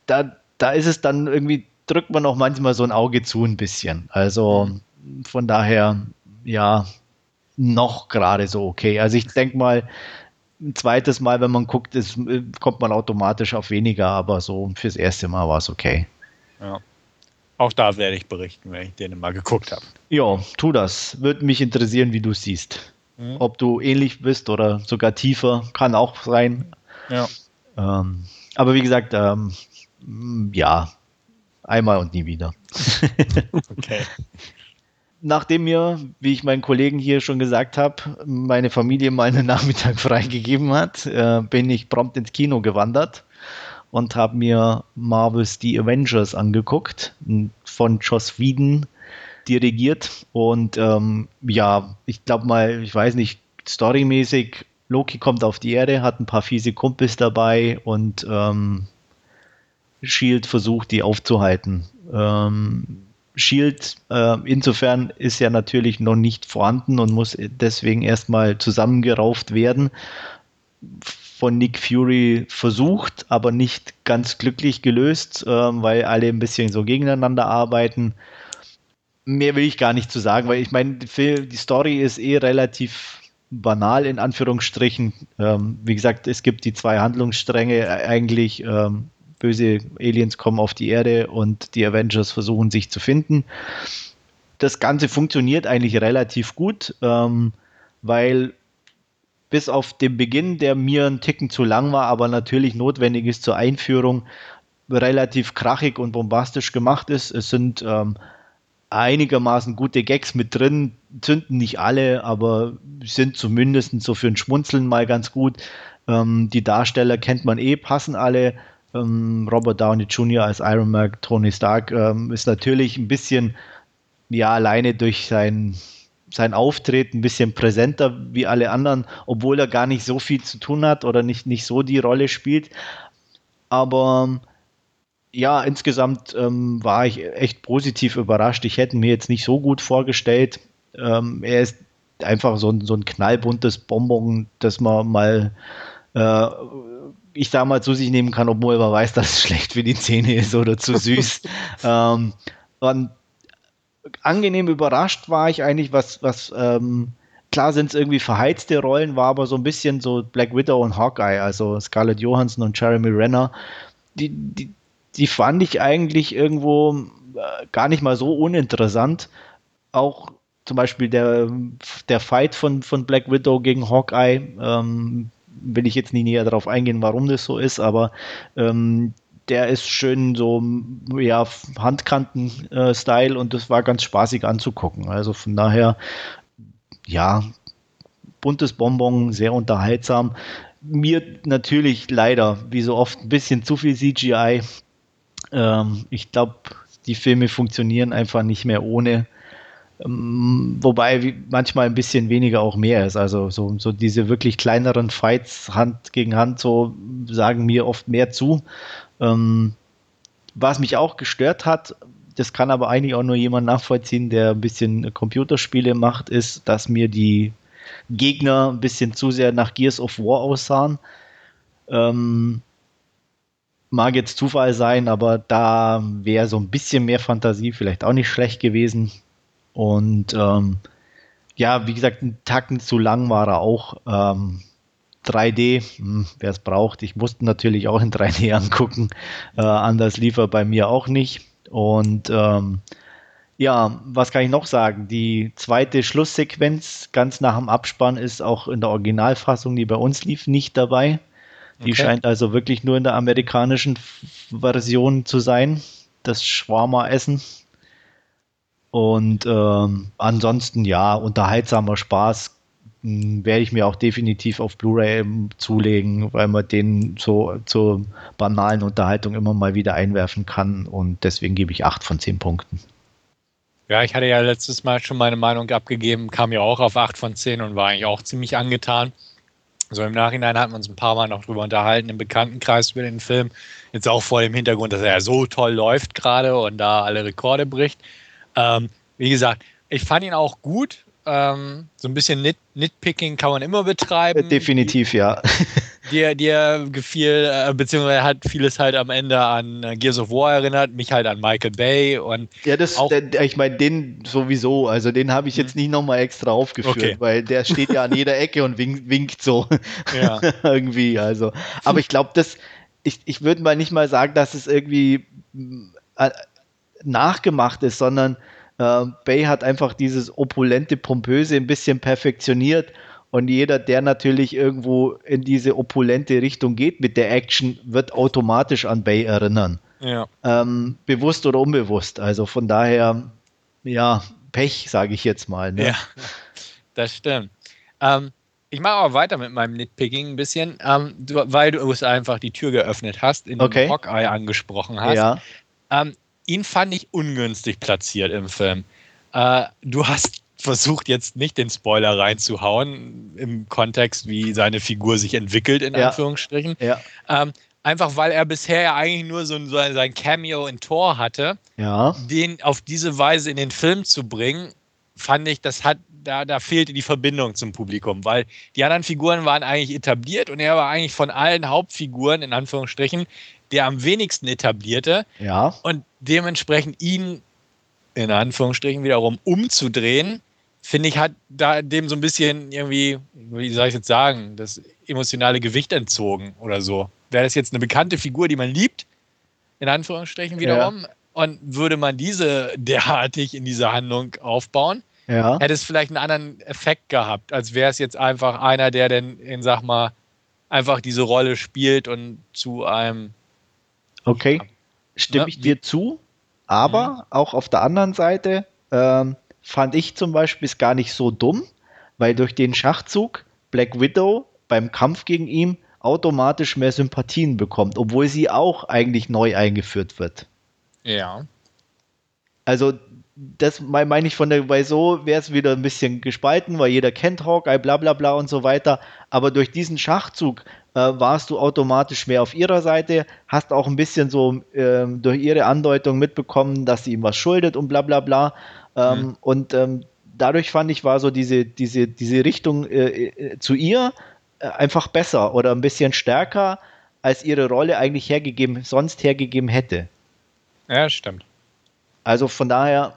da, da ist es dann irgendwie, drückt man auch manchmal so ein Auge zu ein bisschen. Also von daher, ja, noch gerade so okay. Also ich denke mal, ein zweites Mal, wenn man guckt, ist, kommt man automatisch auf weniger, aber so fürs erste Mal war es okay. Ja. Auch da werde ich berichten, wenn ich den mal geguckt habe. Ja, tu das. Würde mich interessieren, wie du siehst. Mhm. Ob du ähnlich bist oder sogar tiefer, kann auch sein. Ja. Ähm, aber wie gesagt, ähm, ja, einmal und nie wieder. [LAUGHS] okay nachdem mir, wie ich meinen Kollegen hier schon gesagt habe, meine Familie mal einen [LAUGHS] Nachmittag freigegeben hat, äh, bin ich prompt ins Kino gewandert und habe mir Marvel's The Avengers angeguckt, von Joss Whedon dirigiert. Und ähm, ja, ich glaube mal, ich weiß nicht, storymäßig, Loki kommt auf die Erde, hat ein paar fiese Kumpels dabei und ähm, Shield versucht, die aufzuhalten. Ähm, Shield äh, insofern ist ja natürlich noch nicht vorhanden und muss deswegen erstmal zusammengerauft werden. Von Nick Fury versucht, aber nicht ganz glücklich gelöst, äh, weil alle ein bisschen so gegeneinander arbeiten. Mehr will ich gar nicht zu sagen, weil ich meine, die Story ist eh relativ banal in Anführungsstrichen. Ähm, wie gesagt, es gibt die zwei Handlungsstränge eigentlich. Ähm, böse Aliens kommen auf die Erde und die Avengers versuchen sich zu finden. Das Ganze funktioniert eigentlich relativ gut, ähm, weil bis auf den Beginn, der mir ein Ticken zu lang war, aber natürlich notwendig ist zur Einführung, relativ krachig und bombastisch gemacht ist. Es sind ähm, einigermaßen gute Gags mit drin, zünden nicht alle, aber sind zumindest so für ein Schmunzeln mal ganz gut. Ähm, die Darsteller kennt man eh, passen alle. Ähm, Robert Downey Jr. als Iron Man, Tony Stark ähm, ist natürlich ein bisschen, ja, alleine durch sein, sein Auftreten ein bisschen präsenter wie alle anderen, obwohl er gar nicht so viel zu tun hat oder nicht, nicht so die Rolle spielt. Aber ja, insgesamt ähm, war ich echt positiv überrascht. Ich hätte mir jetzt nicht so gut vorgestellt. Ähm, er ist einfach so ein, so ein knallbuntes Bonbon, das man mal äh, ich sag mal, zu sich nehmen kann, obwohl man weiß, dass es schlecht für die Zähne ist oder zu süß. [LAUGHS] ähm, und angenehm überrascht war ich eigentlich, was, was ähm, klar sind es irgendwie verheizte Rollen, war aber so ein bisschen so Black Widow und Hawkeye, also Scarlett Johansson und Jeremy Renner. Die, die, die fand ich eigentlich irgendwo äh, gar nicht mal so uninteressant. Auch zum Beispiel der, der Fight von, von Black Widow gegen Hawkeye, ähm, will ich jetzt nie näher darauf eingehen, warum das so ist, aber ähm, der ist schön so, ja, Handkanten-Style und das war ganz spaßig anzugucken. Also von daher, ja, buntes Bonbon, sehr unterhaltsam. Mir natürlich leider, wie so oft, ein bisschen zu viel CGI. Ähm, ich glaube, die Filme funktionieren einfach nicht mehr ohne. Ähm, wobei manchmal ein bisschen weniger auch mehr ist. Also so, so diese wirklich kleineren Fights Hand gegen Hand so sagen mir oft mehr zu. Ähm, was mich auch gestört hat, das kann aber eigentlich auch nur jemand nachvollziehen, der ein bisschen Computerspiele macht, ist, dass mir die Gegner ein bisschen zu sehr nach Gears of War aussahen. Ähm, mag jetzt Zufall sein, aber da wäre so ein bisschen mehr Fantasie vielleicht auch nicht schlecht gewesen. Und ähm, ja, wie gesagt, ein Tacken zu lang war er auch. Ähm, 3D, hm, wer es braucht. Ich musste natürlich auch in 3D [LAUGHS] angucken. Äh, anders lief er bei mir auch nicht. Und ähm, ja, was kann ich noch sagen? Die zweite Schlusssequenz ganz nach dem Abspann ist auch in der Originalfassung, die bei uns lief, nicht dabei. Die okay. scheint also wirklich nur in der amerikanischen Version zu sein. Das Schwarma-Essen. Und ähm, ansonsten ja, unterhaltsamer Spaß hm, werde ich mir auch definitiv auf Blu-ray zulegen, weil man den so zur banalen Unterhaltung immer mal wieder einwerfen kann. Und deswegen gebe ich 8 von 10 Punkten. Ja, ich hatte ja letztes Mal schon meine Meinung abgegeben, kam ja auch auf 8 von 10 und war eigentlich auch ziemlich angetan. So im Nachhinein hatten wir uns ein paar Mal noch drüber unterhalten im Bekanntenkreis über den Film. Jetzt auch vor dem Hintergrund, dass er ja so toll läuft gerade und da alle Rekorde bricht. Ähm, wie gesagt, ich fand ihn auch gut. Ähm, so ein bisschen Nit Nitpicking kann man immer betreiben. Definitiv, ja. [LAUGHS] dir, dir gefiel, äh, beziehungsweise hat vieles halt am Ende an äh, Gears of War erinnert, mich halt an Michael Bay und ja, das, auch, der, ich meine, den sowieso, also den habe ich jetzt mhm. nicht nochmal extra aufgeführt, okay. weil der steht ja an [LAUGHS] jeder Ecke und winkt, winkt so ja. [LAUGHS] irgendwie, also, aber ich glaube, das, ich, ich würde mal nicht mal sagen, dass es irgendwie äh, nachgemacht ist, sondern äh, Bay hat einfach dieses opulente, pompöse ein bisschen perfektioniert und jeder, der natürlich irgendwo in diese opulente Richtung geht mit der Action, wird automatisch an Bay erinnern. Ja. Ähm, bewusst oder unbewusst. Also von daher, ja, Pech, sage ich jetzt mal. Ne? Ja, das stimmt. Ähm, ich mache aber weiter mit meinem Nitpicking ein bisschen, ähm, weil du es einfach die Tür geöffnet hast, in okay. dem Hawkeye angesprochen hast. Ja. Ähm, ihn fand ich ungünstig platziert im Film. Äh, du hast versucht jetzt nicht den Spoiler reinzuhauen im Kontext, wie seine Figur sich entwickelt, in ja. Anführungsstrichen. Ja. Ähm, einfach weil er bisher ja eigentlich nur so, so sein Cameo in Tor hatte. Ja. Den auf diese Weise in den Film zu bringen, fand ich, das hat, da, da fehlte die Verbindung zum Publikum, weil die anderen Figuren waren eigentlich etabliert und er war eigentlich von allen Hauptfiguren, in Anführungsstrichen, der am wenigsten etablierte. Ja. Und dementsprechend ihn in Anführungsstrichen wiederum umzudrehen, finde ich, hat da dem so ein bisschen irgendwie, wie soll ich jetzt sagen, das emotionale Gewicht entzogen oder so. Wäre das jetzt eine bekannte Figur, die man liebt, in Anführungsstrichen wiederum, ja. und würde man diese derartig in dieser Handlung aufbauen, ja. hätte es vielleicht einen anderen Effekt gehabt, als wäre es jetzt einfach einer, der denn, in, sag mal, einfach diese Rolle spielt und zu einem. Okay, stimme ne? ich dir zu, aber mhm. auch auf der anderen Seite, ähm, fand ich zum Beispiel gar nicht so dumm, weil durch den Schachzug Black Widow beim Kampf gegen ihn automatisch mehr Sympathien bekommt, obwohl sie auch eigentlich neu eingeführt wird. Ja. Also das meine ich von der, weil so wäre es wieder ein bisschen gespalten, weil jeder kennt Hawkeye, bla bla bla und so weiter. Aber durch diesen Schachzug äh, warst du automatisch mehr auf ihrer Seite, hast auch ein bisschen so äh, durch ihre Andeutung mitbekommen, dass sie ihm was schuldet und bla bla bla. Ähm, mhm. Und ähm, dadurch fand ich, war so diese, diese, diese Richtung äh, äh, zu ihr äh, einfach besser oder ein bisschen stärker, als ihre Rolle eigentlich hergegeben, sonst hergegeben hätte. Ja, stimmt. Also von daher,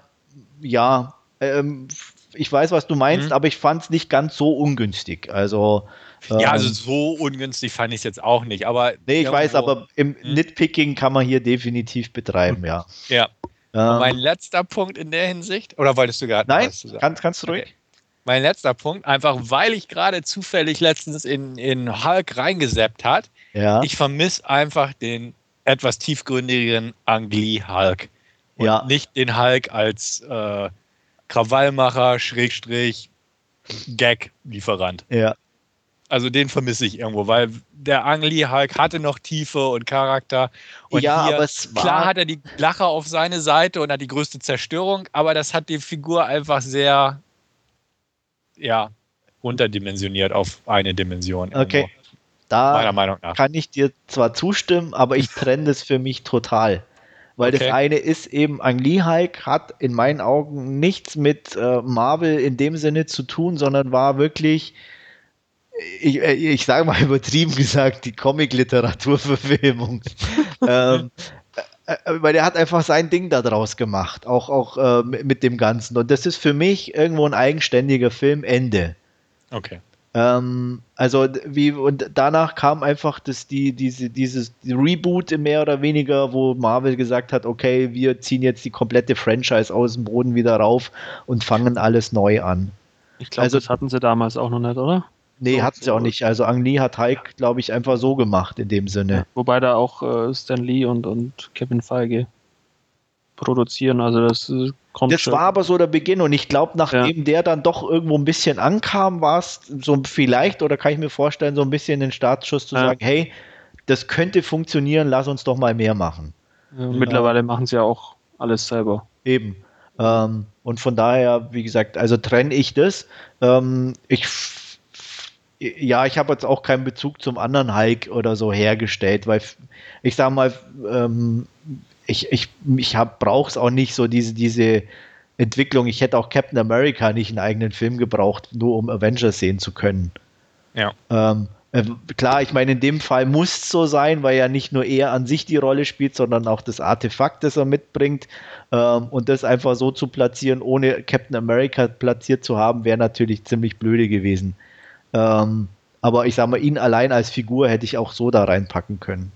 ja, ähm, ich weiß, was du meinst, mhm. aber ich fand es nicht ganz so ungünstig. Also ja, also ähm, so ungünstig fand ich es jetzt auch nicht, aber. Nee, ich weiß, aber im hm? Nitpicking kann man hier definitiv betreiben, ja. [LAUGHS] Ja, ähm, mein letzter Punkt in der Hinsicht, oder wolltest du gerade Nein, kannst, kannst du ruhig. Okay. Mein letzter Punkt, einfach weil ich gerade zufällig letztens in, in Hulk reingeseppt hat. Ja. Ich vermisse einfach den etwas tiefgründigeren Angli Hulk. Und ja. nicht den Hulk als äh, Krawallmacher, Schrägstrich, Gag-Lieferant. Ja. Also den vermisse ich irgendwo, weil der Angli Hulk hatte noch Tiefe und Charakter. Und ja, hier, aber es war klar hat er die Lacher auf seine Seite und hat die größte Zerstörung, aber das hat die Figur einfach sehr, ja, runterdimensioniert auf eine Dimension. Okay. Irgendwo. Da kann ich dir zwar zustimmen, aber ich trenne das für mich total. Weil okay. das eine ist eben, Ang Lee Hulk hat in meinen Augen nichts mit äh, Marvel in dem Sinne zu tun, sondern war wirklich ich, äh, ich sage mal [LAUGHS] übertrieben gesagt, die Comic-Literaturverfilmung. [LAUGHS] ähm, äh, äh, weil er hat einfach sein Ding daraus gemacht, auch, auch äh, mit dem Ganzen. Und das ist für mich irgendwo ein eigenständiger Film, Ende. Okay. Ähm, also wie und danach kam einfach das die diese dieses die Reboot mehr oder weniger, wo Marvel gesagt hat, okay, wir ziehen jetzt die komplette Franchise aus dem Boden wieder rauf und fangen alles neu an. Ich glaube, also, das hatten sie damals auch noch nicht, oder? Nee, so, hatten sie auch nicht. Also Ang Lee hat Hulk, glaube ich, einfach so gemacht in dem Sinne. Ja, wobei da auch äh, Stan Lee und, und Kevin Feige produzieren. Also das äh, kommt Das schon. war aber so der Beginn und ich glaube, nachdem ja. der dann doch irgendwo ein bisschen ankam, war es so vielleicht, oder kann ich mir vorstellen, so ein bisschen den Startschuss zu ja. sagen, hey, das könnte funktionieren, lass uns doch mal mehr machen. mittlerweile machen sie ja auch alles selber. Eben. Ähm, und von daher, wie gesagt, also trenne ich das. Ähm, ich ja, ich habe jetzt auch keinen Bezug zum anderen Hulk oder so hergestellt, weil ich sage mal, ähm, ich, ich, ich brauche es auch nicht so diese, diese Entwicklung. Ich hätte auch Captain America nicht einen eigenen Film gebraucht, nur um Avengers sehen zu können. Ja. Ähm, äh, klar, ich meine, in dem Fall muss es so sein, weil ja nicht nur er an sich die Rolle spielt, sondern auch das Artefakt, das er mitbringt. Ähm, und das einfach so zu platzieren, ohne Captain America platziert zu haben, wäre natürlich ziemlich blöde gewesen. Ähm, aber ich sage mal, ihn allein als Figur hätte ich auch so da reinpacken können.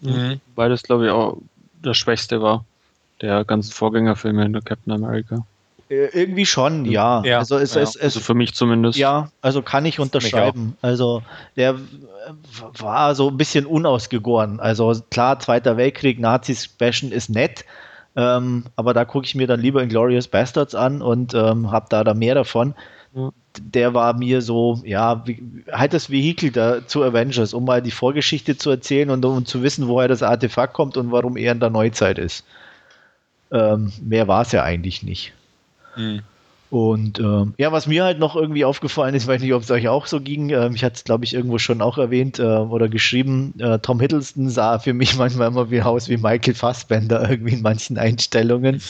Mhm. Weil das, glaube ich, auch das Schwächste war der ganzen Vorgängerfilme in der Captain America. Äh, irgendwie schon, ja. ja. Also, es, ja. Es, es, also für mich zumindest. Ja, also kann ich unterschreiben. Also der war so ein bisschen unausgegoren. Also klar, Zweiter Weltkrieg, Nazis bashen ist nett, ähm, aber da gucke ich mir dann lieber Glorious Bastards an und ähm, habe da, da mehr davon. Ja. Der war mir so, ja, wie, halt das Vehikel da zu Avengers, um mal die Vorgeschichte zu erzählen und um zu wissen, woher das Artefakt kommt und warum er in der Neuzeit ist. Ähm, mehr war es ja eigentlich nicht. Mhm. Und ähm, ja, was mir halt noch irgendwie aufgefallen ist, [LAUGHS] weiß nicht, ob es euch auch so ging, ähm, ich hatte es, glaube ich, irgendwo schon auch erwähnt äh, oder geschrieben, äh, Tom Hiddleston sah für mich [LAUGHS] manchmal immer wie aus wie Michael Fassbender [LAUGHS] irgendwie in manchen Einstellungen.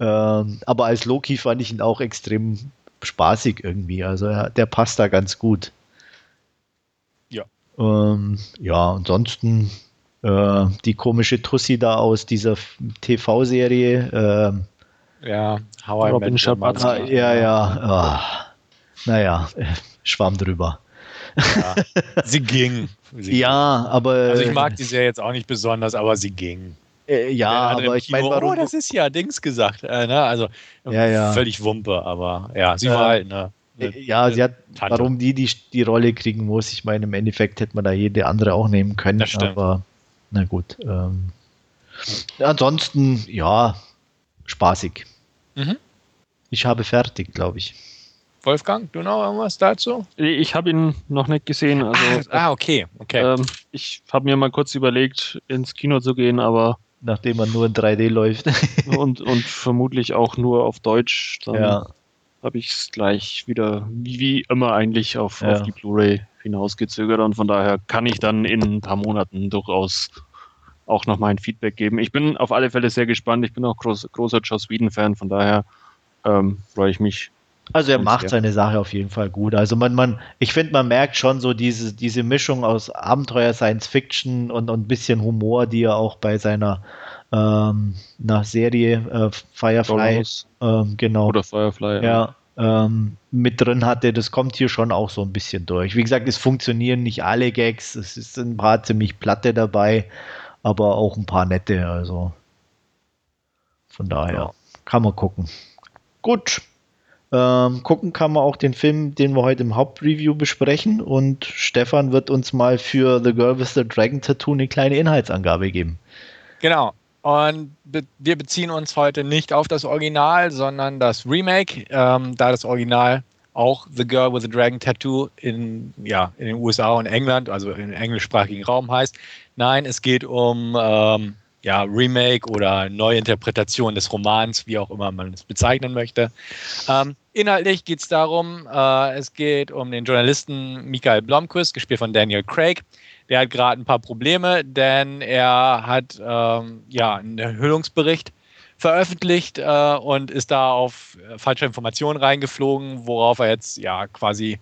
Ähm, aber als Loki fand ich ihn auch extrem spaßig irgendwie. Also ja, der passt da ganz gut. Ja. Ähm, ja, ansonsten äh, die komische Tussi da aus dieser TV-Serie. Äh, ja, How Robin Schabat. Ah, ja, ja. Oh. Naja, schwamm drüber. Ja, sie ging. [LAUGHS] Sie ja, ging. aber. Also ich mag die Serie jetzt auch nicht besonders, aber sie ging. Äh, ja, aber ich meine, warum? Oh, das ist ja Dings gesagt. Äh, ne? Also ja, ja. völlig Wumpe, aber ja, sie war halt ne, eine, ja, sie hat, Tante. warum die, die die Rolle kriegen muss. Ich meine, im Endeffekt hätte man da jede andere auch nehmen können, aber na gut. Ähm, ansonsten, ja, spaßig. Mhm. Ich habe fertig, glaube ich. Wolfgang, du noch irgendwas dazu? Ich habe ihn noch nicht gesehen. Also, ah, ah okay. okay. Ähm, ich habe mir mal kurz überlegt, ins Kino zu gehen, aber. Nachdem man nur in 3D läuft. [LAUGHS] und, und vermutlich auch nur auf Deutsch. Dann ja. habe ich es gleich wieder, wie, immer eigentlich, auf, ja. auf die Blu-ray hinausgezögert. Und von daher kann ich dann in ein paar Monaten durchaus auch noch mein Feedback geben. Ich bin auf alle Fälle sehr gespannt. Ich bin auch groß, großer Joss Whedon-Fan, von daher ähm, freue ich mich. Also er macht seine Sache auf jeden Fall gut. Also man, man, ich finde, man merkt schon so diese, diese Mischung aus Abenteuer, Science Fiction und, und ein bisschen Humor, die er auch bei seiner ähm, na, Serie äh, Firefly ähm, genau. Oder Firefly, ja. ja ähm, mit drin hatte, das kommt hier schon auch so ein bisschen durch. Wie gesagt, es funktionieren nicht alle Gags, es ist ein paar ziemlich platte dabei, aber auch ein paar nette. Also von daher ja. kann man gucken. Gut. Ähm, gucken kann man auch den Film, den wir heute im Hauptreview besprechen. Und Stefan wird uns mal für The Girl with the Dragon Tattoo eine kleine Inhaltsangabe geben. Genau. Und be wir beziehen uns heute nicht auf das Original, sondern das Remake, ähm, da das Original auch The Girl with the Dragon Tattoo in, ja, in den USA und England, also im englischsprachigen Raum heißt. Nein, es geht um ähm, ja, Remake oder Neuinterpretation des Romans, wie auch immer man es bezeichnen möchte. Ähm, inhaltlich geht es darum, äh, es geht um den Journalisten Michael Blomquist, gespielt von Daniel Craig. Der hat gerade ein paar Probleme, denn er hat ähm, ja einen Erhöhungsbericht veröffentlicht äh, und ist da auf falsche Informationen reingeflogen, worauf er jetzt ja quasi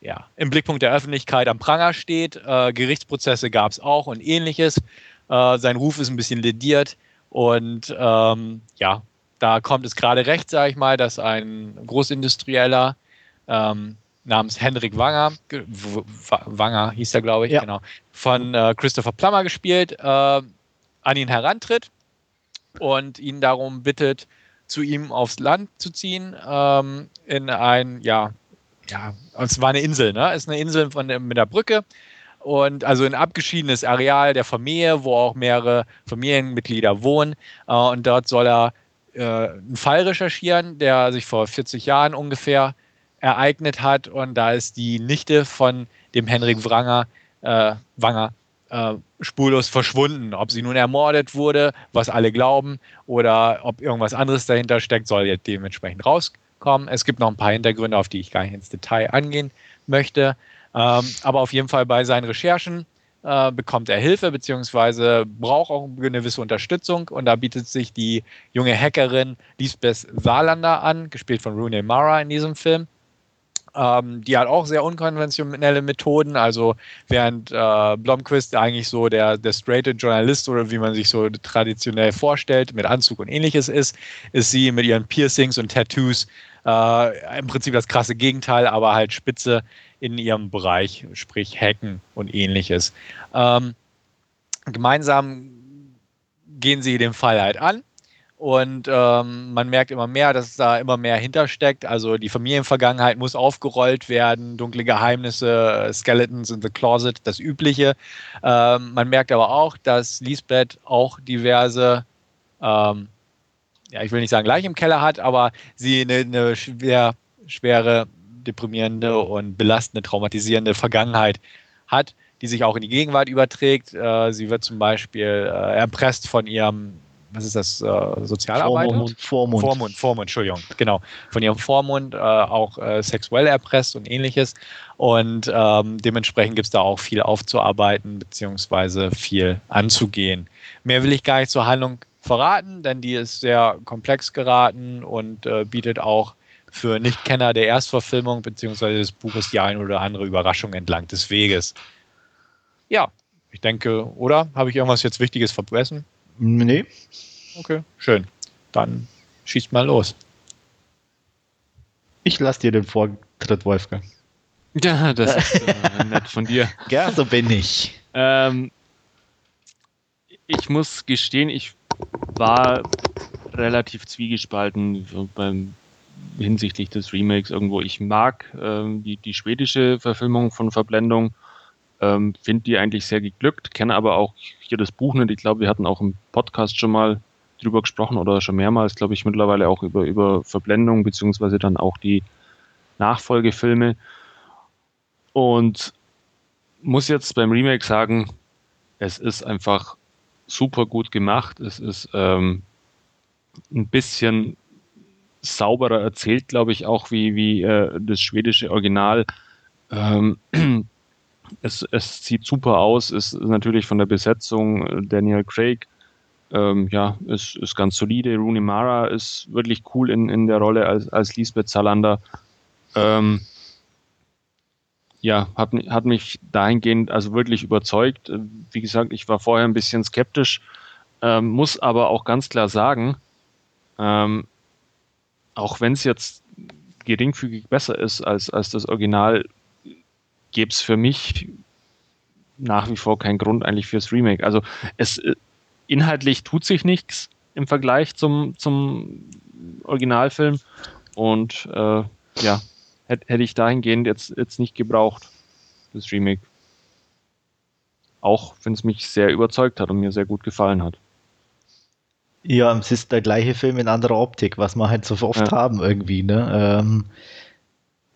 ja, im Blickpunkt der Öffentlichkeit am Pranger steht. Äh, Gerichtsprozesse gab es auch und ähnliches. Äh, sein Ruf ist ein bisschen lediert und ähm, ja, da kommt es gerade recht, sage ich mal, dass ein Großindustrieller ähm, namens Henrik Wanger, Wanger hieß er, glaube ich, ja. genau, von äh, Christopher Plummer gespielt, äh, an ihn herantritt und ihn darum bittet, zu ihm aufs Land zu ziehen, ähm, in ein, ja, ja, es war eine Insel, ne? Es ist eine Insel von der, mit der Brücke und also ein abgeschiedenes Areal der Familie, wo auch mehrere Familienmitglieder wohnen. Äh, und dort soll er äh, einen Fall recherchieren, der sich vor 40 Jahren ungefähr ereignet hat. Und da ist die Nichte von dem Henrik Wranger, äh, Wanger äh, spurlos verschwunden. Ob sie nun ermordet wurde, was alle glauben, oder ob irgendwas anderes dahinter steckt, soll jetzt dementsprechend rauskommen. Es gibt noch ein paar Hintergründe, auf die ich gar nicht ins Detail angehen möchte. Ähm, aber auf jeden Fall bei seinen Recherchen äh, bekommt er Hilfe beziehungsweise braucht auch eine gewisse Unterstützung und da bietet sich die junge Hackerin Lisbeth Saarlander an, gespielt von Rooney Mara in diesem Film. Ähm, die hat auch sehr unkonventionelle Methoden. Also während äh, Blomquist eigentlich so der, der straighte Journalist oder wie man sich so traditionell vorstellt, mit Anzug und ähnliches ist, ist sie mit ihren Piercings und Tattoos äh, im Prinzip das krasse Gegenteil, aber halt spitze in ihrem Bereich, sprich Hacken und ähnliches. Ähm, gemeinsam gehen sie den Fall halt an und ähm, man merkt immer mehr, dass da immer mehr hintersteckt. Also die Familienvergangenheit muss aufgerollt werden, dunkle Geheimnisse, Skeletons in the Closet, das Übliche. Ähm, man merkt aber auch, dass Lisbeth auch diverse, ähm, ja, ich will nicht sagen gleich im Keller hat, aber sie eine, eine schwer, schwere, deprimierende und belastende, traumatisierende Vergangenheit hat, die sich auch in die Gegenwart überträgt. Äh, sie wird zum Beispiel äh, erpresst von ihrem was ist das, äh, Sozialarbeiter? Vormund, Vormund. Vormund, Vormund, Entschuldigung, genau. Von ihrem Vormund äh, auch äh, sexuell erpresst und ähnliches. Und ähm, dementsprechend gibt es da auch viel aufzuarbeiten, beziehungsweise viel anzugehen. Mehr will ich gar nicht zur Handlung verraten, denn die ist sehr komplex geraten und äh, bietet auch für Nichtkenner der Erstverfilmung beziehungsweise des Buches die ein oder andere Überraschung entlang des Weges. Ja, ich denke, oder? Habe ich irgendwas jetzt Wichtiges vergessen? Nee. Okay, schön. Dann schießt mal los. Ich lasse dir den Vortritt, Wolfgang. [LAUGHS] Ja, das ist äh, nett von dir. Ja, so bin ich. Ähm, ich muss gestehen, ich war relativ zwiegespalten beim hinsichtlich des Remakes irgendwo. Ich mag ähm, die, die schwedische Verfilmung von Verblendung ähm, Finde die eigentlich sehr geglückt, kenne aber auch hier das Buch nicht. Ich glaube, wir hatten auch im Podcast schon mal drüber gesprochen oder schon mehrmals, glaube ich, mittlerweile auch über, über Verblendung, beziehungsweise dann auch die Nachfolgefilme. Und muss jetzt beim Remake sagen, es ist einfach super gut gemacht. Es ist ähm, ein bisschen sauberer erzählt, glaube ich, auch wie, wie äh, das schwedische Original. Ähm, [CLEARS THROAT] es, es sieht super aus, ist natürlich von der Besetzung äh, Daniel Craig, ähm, ja, ist, ist ganz solide. Rooney Mara ist wirklich cool in, in der Rolle als, als Lisbeth Salander. Ähm, ja, hat, hat mich dahingehend also wirklich überzeugt. Wie gesagt, ich war vorher ein bisschen skeptisch, ähm, muss aber auch ganz klar sagen, ähm, auch wenn es jetzt geringfügig besser ist als, als das Original, gäbe es für mich nach wie vor keinen Grund eigentlich fürs Remake. Also es äh, inhaltlich tut sich nichts im Vergleich zum, zum Originalfilm und äh, ja, hätte hätt ich dahingehend jetzt, jetzt nicht gebraucht, das Remake. Auch wenn es mich sehr überzeugt hat und mir sehr gut gefallen hat. Ja, es ist der gleiche Film in anderer Optik, was wir halt so oft ja. haben irgendwie, ne? Ähm,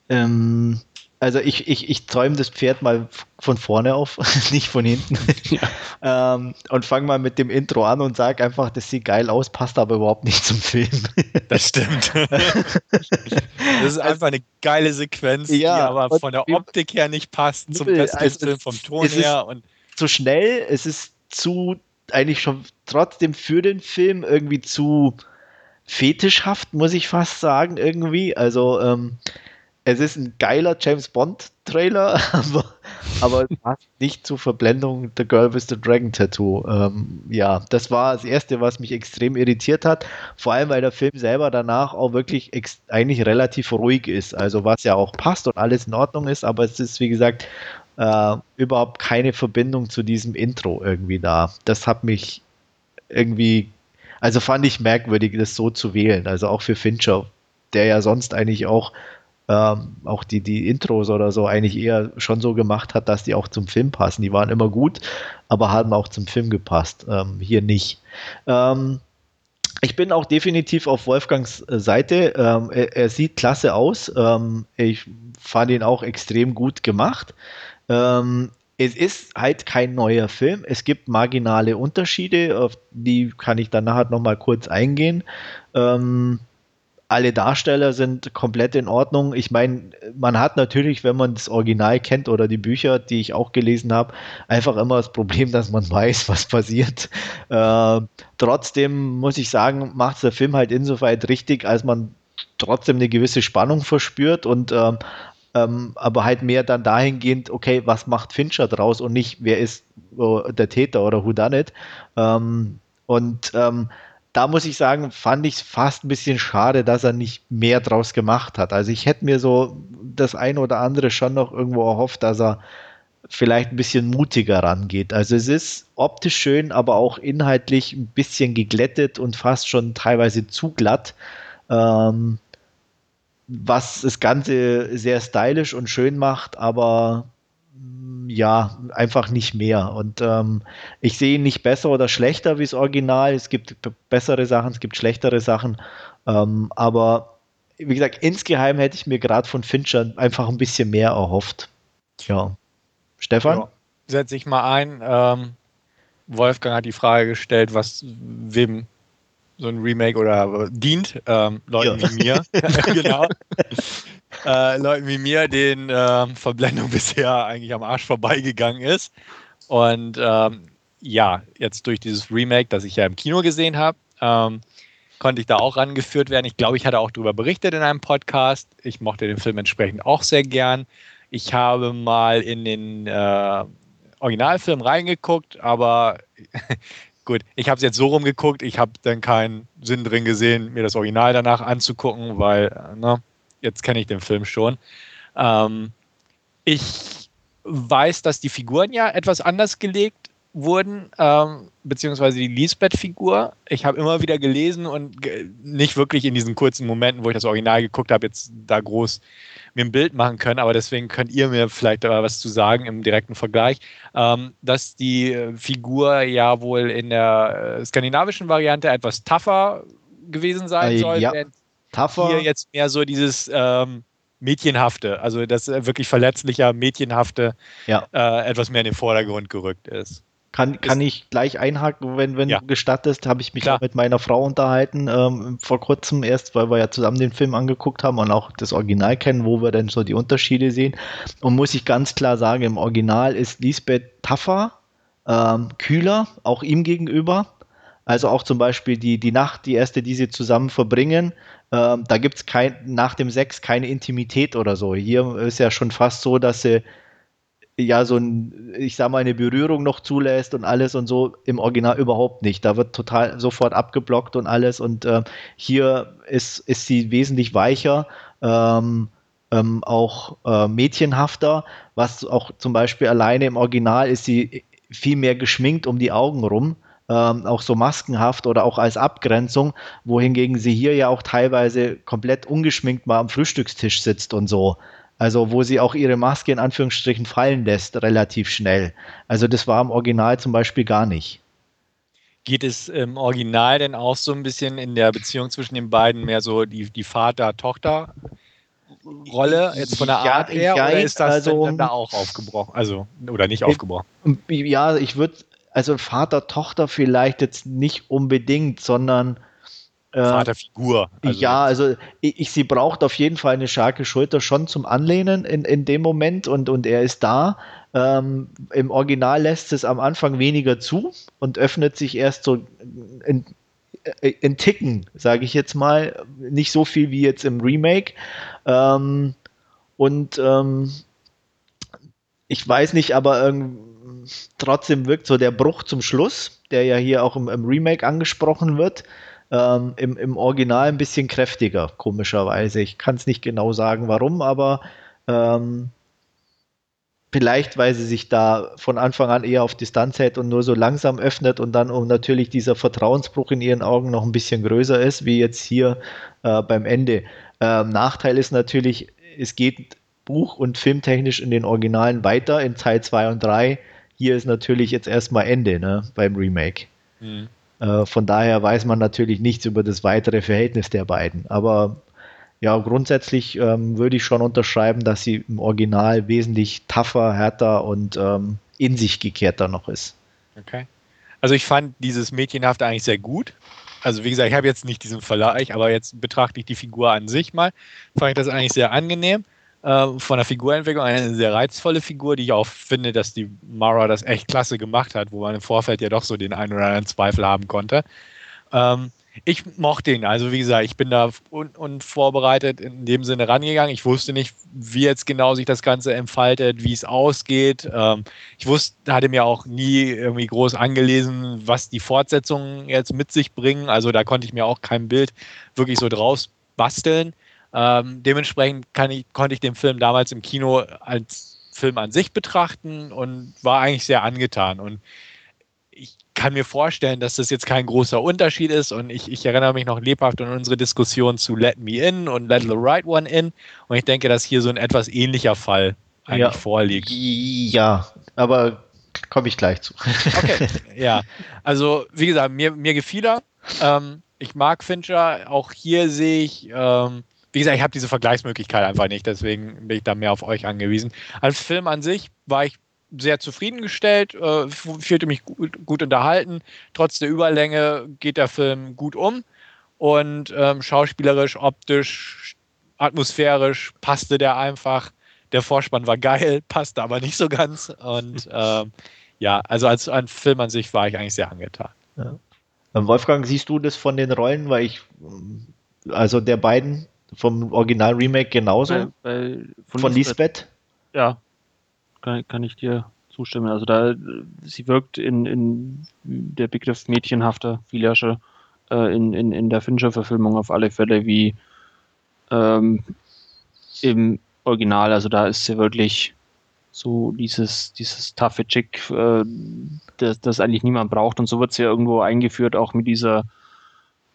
ähm, also ich, ich, ich zäume das Pferd mal von vorne auf, [LAUGHS] nicht von hinten. Ja. [LAUGHS] ähm, und fange mal mit dem Intro an und sage einfach, das sieht geil aus, passt aber überhaupt nicht zum Film. [LAUGHS] das stimmt. das ist einfach eine geile Sequenz, ja, die aber von der Optik her nicht passt zum besten also vom Ton her. Und zu schnell, es ist zu, eigentlich schon trotzdem für den Film irgendwie zu fetischhaft, muss ich fast sagen, irgendwie. Also ähm, es ist ein geiler James Bond Trailer, [LAUGHS] aber, aber passt nicht zur Verblendung The Girl with the Dragon Tattoo. Ähm, ja, das war das erste, was mich extrem irritiert hat. Vor allem, weil der Film selber danach auch wirklich eigentlich relativ ruhig ist. Also, was ja auch passt und alles in Ordnung ist, aber es ist, wie gesagt, äh, überhaupt keine Verbindung zu diesem Intro irgendwie da. Das hat mich irgendwie, also fand ich merkwürdig, das so zu wählen. Also auch für Fincher, der ja sonst eigentlich auch ähm, auch die, die Intros oder so eigentlich eher schon so gemacht hat, dass die auch zum Film passen. Die waren immer gut, aber haben auch zum Film gepasst. Ähm, hier nicht. Ähm, ich bin auch definitiv auf Wolfgangs äh, Seite. Ähm, er, er, sieht klasse aus. Ähm, ich fand ihn auch extrem gut gemacht. Es ist halt kein neuer Film. Es gibt marginale Unterschiede, auf die kann ich dann nachher nochmal kurz eingehen. Ähm, alle Darsteller sind komplett in Ordnung. Ich meine, man hat natürlich, wenn man das Original kennt oder die Bücher, die ich auch gelesen habe, einfach immer das Problem, dass man weiß, was passiert. Äh, trotzdem muss ich sagen, macht der Film halt insoweit richtig, als man trotzdem eine gewisse Spannung verspürt und ähm, ähm, aber halt mehr dann dahingehend, okay, was macht Fincher draus und nicht, wer ist äh, der Täter oder who done it. Ähm, und ähm, da muss ich sagen, fand ich es fast ein bisschen schade, dass er nicht mehr draus gemacht hat. Also ich hätte mir so das eine oder andere schon noch irgendwo erhofft, dass er vielleicht ein bisschen mutiger rangeht. Also es ist optisch schön, aber auch inhaltlich ein bisschen geglättet und fast schon teilweise zu glatt. Ähm, was das Ganze sehr stylisch und schön macht, aber ja, einfach nicht mehr. Und ähm, ich sehe ihn nicht besser oder schlechter wie das Original. Es gibt bessere Sachen, es gibt schlechtere Sachen. Ähm, aber wie gesagt, insgeheim hätte ich mir gerade von Fincher einfach ein bisschen mehr erhofft. Ja. Stefan? Ja, setz ich mal ein. Ähm, Wolfgang hat die Frage gestellt, was wem so ein Remake oder dient, ähm, Leuten ja. wie mir. [LAUGHS] [LAUGHS] genau. äh, Leuten wie mir, denen äh, Verblendung [LAUGHS] bisher eigentlich am Arsch vorbeigegangen ist. Und ähm, ja, jetzt durch dieses Remake, das ich ja im Kino gesehen habe, ähm, konnte ich da auch rangeführt werden. Ich glaube, ich hatte auch darüber berichtet in einem Podcast. Ich mochte den Film entsprechend auch sehr gern. Ich habe mal in den äh, Originalfilm reingeguckt, aber gut, ich habe es jetzt so rumgeguckt, ich habe dann keinen Sinn drin gesehen, mir das Original danach anzugucken, weil ne, jetzt kenne ich den Film schon. Ähm, ich weiß, dass die Figuren ja etwas anders gelegt wurden, ähm, beziehungsweise die Lisbeth-Figur. Ich habe immer wieder gelesen und ge nicht wirklich in diesen kurzen Momenten, wo ich das Original geguckt habe, jetzt da groß mir ein Bild machen können, aber deswegen könnt ihr mir vielleicht da was zu sagen im direkten Vergleich, ähm, dass die Figur ja wohl in der äh, skandinavischen Variante etwas tougher gewesen sein äh, soll. Ja, tougher. Hier jetzt mehr so dieses ähm, Mädchenhafte, also das wirklich verletzlicher, Mädchenhafte ja. äh, etwas mehr in den Vordergrund gerückt ist. Kann, kann ich gleich einhaken, wenn, wenn ja. du gestattest, habe ich mich mit meiner Frau unterhalten, ähm, vor kurzem erst, weil wir ja zusammen den Film angeguckt haben und auch das Original kennen, wo wir dann so die Unterschiede sehen. Und muss ich ganz klar sagen, im Original ist Lisbeth tougher, ähm, kühler, auch ihm gegenüber. Also auch zum Beispiel die, die Nacht, die erste, die sie zusammen verbringen, ähm, da gibt es nach dem Sex keine Intimität oder so. Hier ist ja schon fast so, dass sie ja so ein, ich sag mal, eine Berührung noch zulässt und alles und so im Original überhaupt nicht. Da wird total sofort abgeblockt und alles und äh, hier ist, ist sie wesentlich weicher, ähm, ähm, auch äh, mädchenhafter, was auch zum Beispiel alleine im Original ist sie viel mehr geschminkt um die Augen rum. Ähm, auch so maskenhaft oder auch als Abgrenzung, wohingegen sie hier ja auch teilweise komplett ungeschminkt mal am Frühstückstisch sitzt und so. Also wo sie auch ihre Maske in Anführungsstrichen fallen lässt, relativ schnell. Also das war im Original zum Beispiel gar nicht. Geht es im Original denn auch so ein bisschen in der Beziehung zwischen den beiden mehr so die, die Vater-Tochter? Rolle jetzt von der ja, Art her ja, oder ist das also, dann da auch aufgebrochen? Also, oder nicht aufgebrochen? Ja, ich würde, also Vater-Tochter vielleicht jetzt nicht unbedingt, sondern Vaterfigur. Also ja, also ich, ich, sie braucht auf jeden Fall eine starke Schulter schon zum Anlehnen in, in dem Moment und, und er ist da. Ähm, Im Original lässt es am Anfang weniger zu und öffnet sich erst so in, in Ticken, sage ich jetzt mal. Nicht so viel wie jetzt im Remake. Ähm, und ähm, ich weiß nicht, aber trotzdem wirkt so der Bruch zum Schluss, der ja hier auch im, im Remake angesprochen wird, ähm, im, im Original ein bisschen kräftiger, komischerweise. Ich kann es nicht genau sagen, warum, aber ähm, vielleicht, weil sie sich da von Anfang an eher auf Distanz hält und nur so langsam öffnet und dann um natürlich dieser Vertrauensbruch in ihren Augen noch ein bisschen größer ist, wie jetzt hier äh, beim Ende. Ähm, Nachteil ist natürlich, es geht buch- und filmtechnisch in den Originalen weiter in Teil 2 und 3. Hier ist natürlich jetzt erstmal Ende ne, beim Remake. Mhm. Äh, von daher weiß man natürlich nichts über das weitere Verhältnis der beiden. Aber ja, grundsätzlich ähm, würde ich schon unterschreiben, dass sie im Original wesentlich tougher, härter und ähm, in sich gekehrter noch ist. Okay. Also ich fand dieses Mädchenhafte eigentlich sehr gut. Also wie gesagt, ich habe jetzt nicht diesen Vergleich, aber jetzt betrachte ich die Figur an sich mal. Fand ich das eigentlich sehr angenehm. Äh, von der Figurentwicklung eine sehr reizvolle Figur, die ich auch finde, dass die Mara das echt klasse gemacht hat, wo man im Vorfeld ja doch so den einen oder anderen Zweifel haben konnte. Ähm, ich mochte ihn. Also wie gesagt, ich bin da un unvorbereitet in dem Sinne rangegangen. Ich wusste nicht, wie jetzt genau sich das Ganze entfaltet, wie es ausgeht. Ähm, ich wusste, hatte mir auch nie irgendwie groß angelesen, was die Fortsetzungen jetzt mit sich bringen. Also da konnte ich mir auch kein Bild wirklich so draus basteln. Ähm, dementsprechend ich, konnte ich den Film damals im Kino als Film an sich betrachten und war eigentlich sehr angetan. Und kann mir vorstellen, dass das jetzt kein großer Unterschied ist und ich, ich erinnere mich noch lebhaft an unsere Diskussion zu Let Me In und Let the Right One In und ich denke, dass hier so ein etwas ähnlicher Fall eigentlich ja. vorliegt. Ja, aber komme ich gleich zu. Okay, [LAUGHS] ja. Also, wie gesagt, mir, mir gefiel er. Ähm, ich mag Fincher. Auch hier sehe ich, ähm, wie gesagt, ich habe diese Vergleichsmöglichkeit einfach nicht, deswegen bin ich da mehr auf euch angewiesen. Als Film an sich war ich sehr zufriedengestellt, äh, fühlte mich gut, gut, unterhalten. Trotz der Überlänge geht der Film gut um und ähm, schauspielerisch, optisch, atmosphärisch passte der einfach. Der Vorspann war geil, [LAUGHS] passte aber nicht so ganz. Und [LAUGHS] ähm, ja, also als ein Film an sich war ich eigentlich sehr angetan. Ja. Ähm, Wolfgang, siehst du das von den Rollen, weil ich, also der beiden vom Original-Remake genauso? Bei, bei von, von Lisbeth? Lisbeth? Ja, kann, kann ich dir zustimmen. Also da, sie wirkt in, in der Begriff mädchenhafter Filasche äh, in, in, in der Fincher-Verfilmung auf alle Fälle wie ähm, im Original. Also da ist sie wirklich so dieses, dieses taffe Chick, äh, das, das eigentlich niemand braucht. Und so wird sie ja irgendwo eingeführt, auch mit dieser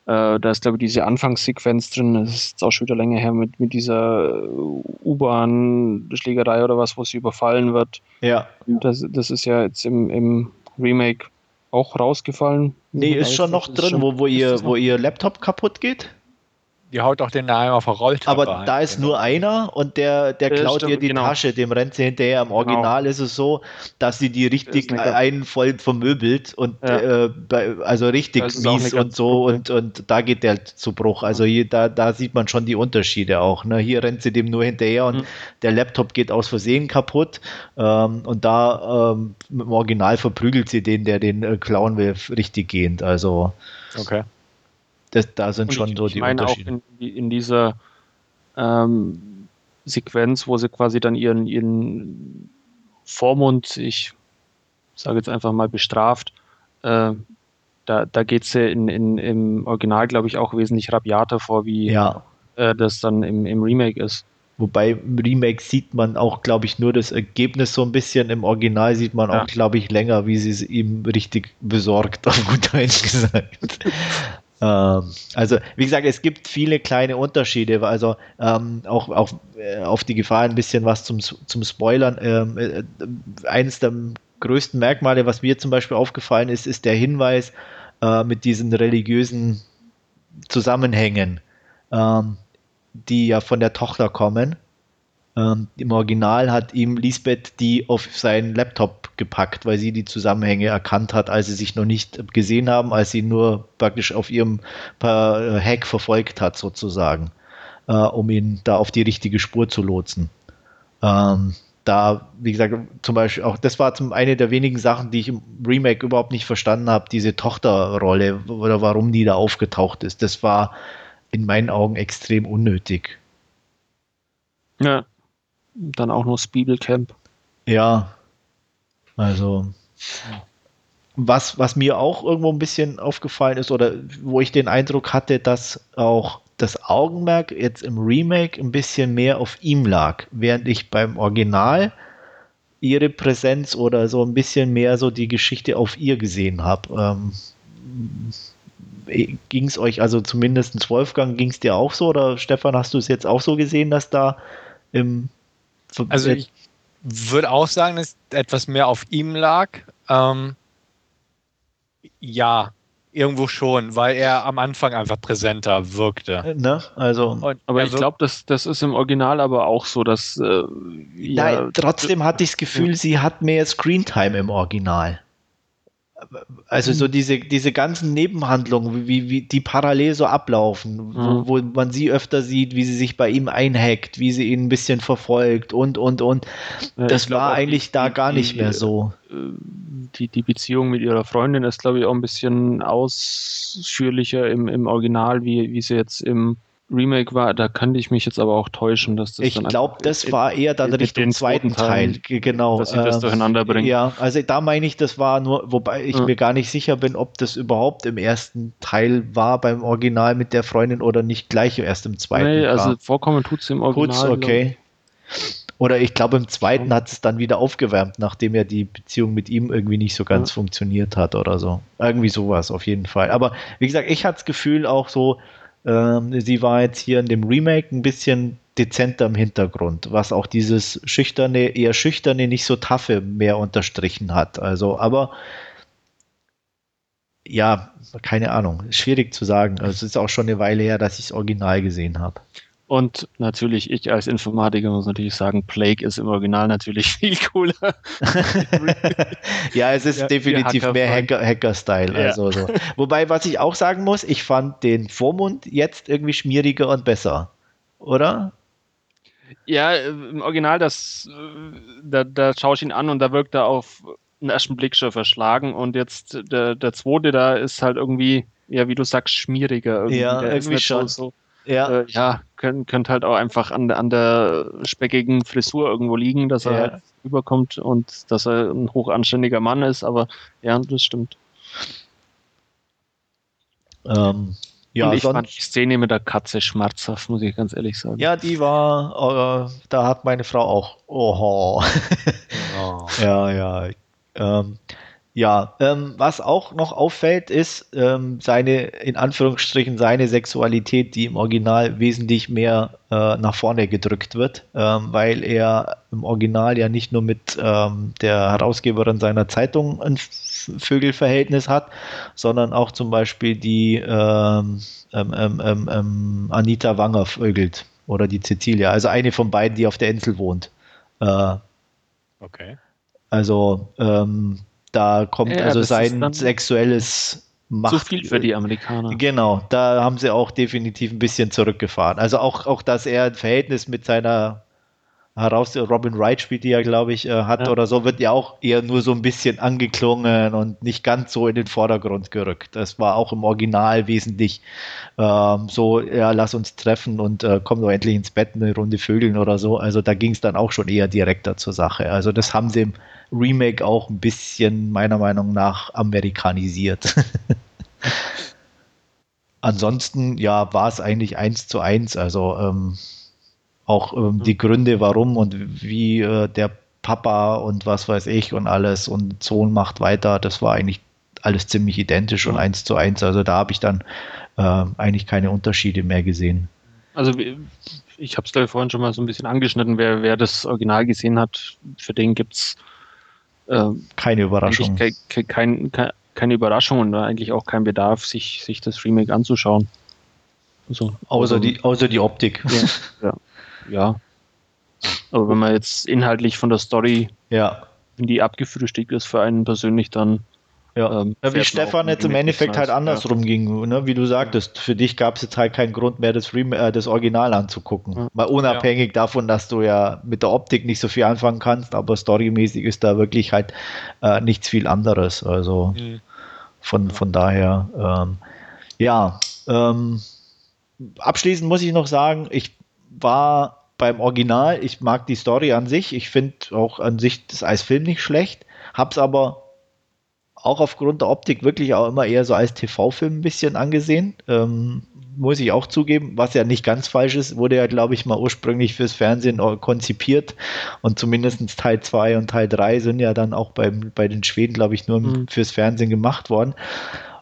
äh, da ist, glaube ich, diese Anfangssequenz drin, das ist jetzt auch schon wieder länger her, mit, mit dieser U-Bahn-Schlägerei oder was, wo sie überfallen wird. Ja. Das, das ist ja jetzt im, im Remake auch rausgefallen. Nee, ist schon noch drin, schon, wo, wo, ihr, wo ihr Laptop kaputt geht die haut auch den Namen auf verrollt. Aber da ist nur einer und der, der klaut stimmt, ihr die genau. Tasche, dem rennt sie hinterher. Im genau. Original genau. ist es so, dass sie die richtig einen voll vermöbelt und ja. äh, also richtig mies und so und, und da geht der zu Bruch. Also hier, da, da sieht man schon die Unterschiede auch. Ne? Hier rennt sie dem nur hinterher und mhm. der Laptop geht aus Versehen kaputt ähm, und da ähm, im Original verprügelt sie den, der den äh, klauen will, richtig gehend. Also okay das, da sind schon ich, so die ich meine Unterschiede. Auch in, in dieser ähm, Sequenz, wo sie quasi dann ihren, ihren Vormund, ich sage jetzt einfach mal, bestraft, äh, da, da geht sie in, in, im Original, glaube ich, auch wesentlich rabiater vor, wie ja. äh, das dann im, im Remake ist. Wobei im Remake sieht man auch, glaube ich, nur das Ergebnis so ein bisschen. Im Original sieht man ja. auch, glaube ich, länger, wie sie es ihm richtig besorgt, [LAUGHS] auf gut Deutsch gesagt. Ähm, also, wie gesagt, es gibt viele kleine Unterschiede. Also, ähm, auch, auch äh, auf die Gefahr ein bisschen was zum, zum Spoilern. Ähm, äh, eines der größten Merkmale, was mir zum Beispiel aufgefallen ist, ist der Hinweis äh, mit diesen religiösen Zusammenhängen, ähm, die ja von der Tochter kommen. Ähm, Im Original hat ihm Lisbeth die auf seinen Laptop gepackt, weil sie die Zusammenhänge erkannt hat, als sie sich noch nicht gesehen haben, als sie nur praktisch auf ihrem Hack verfolgt hat, sozusagen, äh, um ihn da auf die richtige Spur zu lotsen. Ähm, da, wie gesagt, zum Beispiel auch, das war zum eine der wenigen Sachen, die ich im Remake überhaupt nicht verstanden habe, diese Tochterrolle oder warum die da aufgetaucht ist. Das war in meinen Augen extrem unnötig. Ja, dann auch noch Spiegelcamp. Ja, also was, was mir auch irgendwo ein bisschen aufgefallen ist oder wo ich den Eindruck hatte, dass auch das Augenmerk jetzt im Remake ein bisschen mehr auf ihm lag, während ich beim Original ihre Präsenz oder so ein bisschen mehr so die Geschichte auf ihr gesehen habe. Ähm, ging es euch, also zumindest Wolfgang, ging es dir auch so oder Stefan, hast du es jetzt auch so gesehen, dass da im also ich würde auch sagen, dass etwas mehr auf ihm lag. Ähm, ja, irgendwo schon, weil er am Anfang einfach präsenter wirkte. Äh, ne? Also, und aber ich glaube, das, das ist im Original aber auch so, dass. Äh, ja, Nein, trotzdem hatte ich das Gefühl, sie hat mehr Screentime im Original. Also so hm. diese, diese ganzen Nebenhandlungen, wie, wie die parallel so ablaufen, wo, hm. wo man sie öfter sieht, wie sie sich bei ihm einhackt, wie sie ihn ein bisschen verfolgt und, und, und. Das ja, war eigentlich die, da gar nicht mehr so. Äh, die, die Beziehung mit ihrer Freundin ist, glaube ich, auch ein bisschen ausführlicher im, im Original, wie, wie sie jetzt im Remake war, da könnte ich mich jetzt aber auch täuschen, dass das Ich glaube, das war eher dann Richtung zweiten Teil, Teil, genau. Dass sie das ähm, durcheinander bringen. Ja, also da meine ich, das war nur, wobei ich ja. mir gar nicht sicher bin, ob das überhaupt im ersten Teil war beim Original mit der Freundin oder nicht gleich erst im zweiten. Nee, also war. vorkommen tut es im Original. Tut's, okay. Oder ich glaube, im zweiten ja. hat es dann wieder aufgewärmt, nachdem ja die Beziehung mit ihm irgendwie nicht so ganz ja. funktioniert hat oder so. Irgendwie sowas auf jeden Fall. Aber wie gesagt, ich hatte das Gefühl auch so, sie war jetzt hier in dem Remake ein bisschen dezenter im Hintergrund, was auch dieses schüchterne, eher schüchterne, nicht so taffe mehr unterstrichen hat. Also, aber ja, keine Ahnung, schwierig zu sagen. Also, es ist auch schon eine Weile her, dass ich das Original gesehen habe. Und natürlich, ich als Informatiker muss natürlich sagen, Plague ist im Original natürlich [LAUGHS] viel cooler. [LAUGHS] ja, es ist ja, definitiv Hacker mehr Hacker-Style. Hacker ja. also so. Wobei, was ich auch sagen muss, ich fand den Vormund jetzt irgendwie schmieriger und besser. Oder? Ja, im Original, das, da, da schaue ich ihn an und da wirkt er auf den ersten Blick schon verschlagen. Und jetzt der, der zweite, da ist halt irgendwie, ja, wie du sagst, schmieriger. Irgendwie. Ja, der irgendwie schon. So, ja, äh, ja könnte könnt halt auch einfach an, an der speckigen Frisur irgendwo liegen, dass er ja. halt überkommt und dass er ein hochanständiger Mann ist, aber ja, das stimmt. Ähm, ja, und ich sonst, fand die Szene mit der Katze schmerzhaft, muss ich ganz ehrlich sagen. Ja, die war, äh, da hat meine Frau auch, oho. Oh. [LAUGHS] ja, ja. Ähm, ja, ähm, was auch noch auffällt, ist ähm, seine, in Anführungsstrichen, seine Sexualität, die im Original wesentlich mehr äh, nach vorne gedrückt wird, ähm, weil er im Original ja nicht nur mit ähm, der Herausgeberin seiner Zeitung ein Vögelverhältnis hat, sondern auch zum Beispiel die ähm, ähm, Anita Wanger vögelt oder die Cecilia, also eine von beiden, die auf der Insel wohnt. Äh, okay. Also ähm, da kommt ja, also sein sexuelles Macht. Zu viel für die Amerikaner. Genau, da haben sie auch definitiv ein bisschen zurückgefahren. Also auch, auch dass er ein Verhältnis mit seiner heraus, Robin Wright spielt die ja, glaube ich, äh, hat ja. oder so, wird ja auch eher nur so ein bisschen angeklungen und nicht ganz so in den Vordergrund gerückt. Das war auch im Original wesentlich ähm, so, ja, lass uns treffen und äh, komm doch endlich ins Bett, eine Runde Vögeln oder so. Also da ging es dann auch schon eher direkter zur Sache. Also das haben sie im Remake auch ein bisschen meiner Meinung nach amerikanisiert. [LAUGHS] Ansonsten, ja, war es eigentlich eins zu eins. Also ähm, auch ähm, die Gründe, warum und wie äh, der Papa und was weiß ich und alles und Sohn macht weiter, das war eigentlich alles ziemlich identisch und eins zu eins. Also da habe ich dann äh, eigentlich keine Unterschiede mehr gesehen. Also ich habe es vorhin schon mal so ein bisschen angeschnitten, wer, wer das Original gesehen hat, für den gibt es äh, keine Überraschung. Kein, kein, kein, keine Überraschung und eigentlich auch kein Bedarf, sich, sich das Remake anzuschauen. Also, außer, also, die, außer die Optik. Ja, [LAUGHS] ja, ja. Aber wenn man jetzt inhaltlich von der Story, ja. wenn die abgefrühstückt ist für einen persönlich, dann ja, ähm, ja wie Stefan jetzt im Endeffekt halt andersrum ja. ging, ne? wie du sagtest, für dich gab es jetzt halt keinen Grund mehr, das, Rem äh, das Original anzugucken. Ja. Mal unabhängig davon, dass du ja mit der Optik nicht so viel anfangen kannst, aber storymäßig ist da wirklich halt äh, nichts viel anderes. Also mhm. von, von daher, ähm, ja, ähm, abschließend muss ich noch sagen, ich war beim Original, ich mag die Story an sich, ich finde auch an sich das als Film nicht schlecht, hab's aber auch aufgrund der Optik wirklich auch immer eher so als TV-Film ein bisschen angesehen. Ähm, muss ich auch zugeben, was ja nicht ganz falsch ist, wurde ja, glaube ich, mal ursprünglich fürs Fernsehen konzipiert und zumindest Teil 2 und Teil 3 sind ja dann auch beim, bei den Schweden, glaube ich, nur mhm. fürs Fernsehen gemacht worden.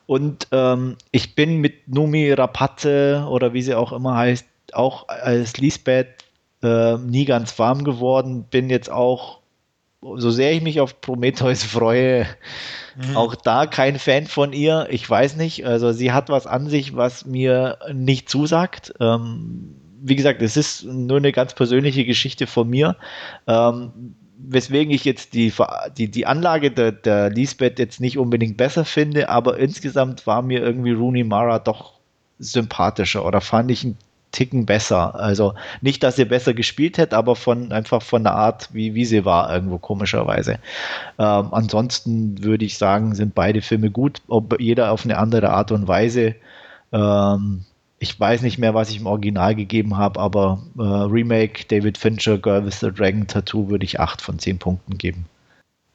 Und ähm, ich bin mit Numi Rapace oder wie sie auch immer heißt, auch als Lisbeth äh, nie ganz warm geworden, bin jetzt auch so sehr ich mich auf Prometheus freue, mhm. auch da kein Fan von ihr. Ich weiß nicht, also sie hat was an sich, was mir nicht zusagt. Ähm, wie gesagt, es ist nur eine ganz persönliche Geschichte von mir. Ähm, weswegen ich jetzt die, die, die Anlage der, der Lisbeth jetzt nicht unbedingt besser finde, aber insgesamt war mir irgendwie Rooney Mara doch sympathischer oder fand ich einen Ticken besser. Also nicht, dass sie besser gespielt hätte, aber von einfach von der Art, wie, wie sie war, irgendwo komischerweise. Ähm, ansonsten würde ich sagen, sind beide Filme gut, ob jeder auf eine andere Art und Weise. Ähm, ich weiß nicht mehr, was ich im Original gegeben habe, aber äh, Remake David Fincher, Girl with the Dragon Tattoo würde ich 8 von 10 Punkten geben.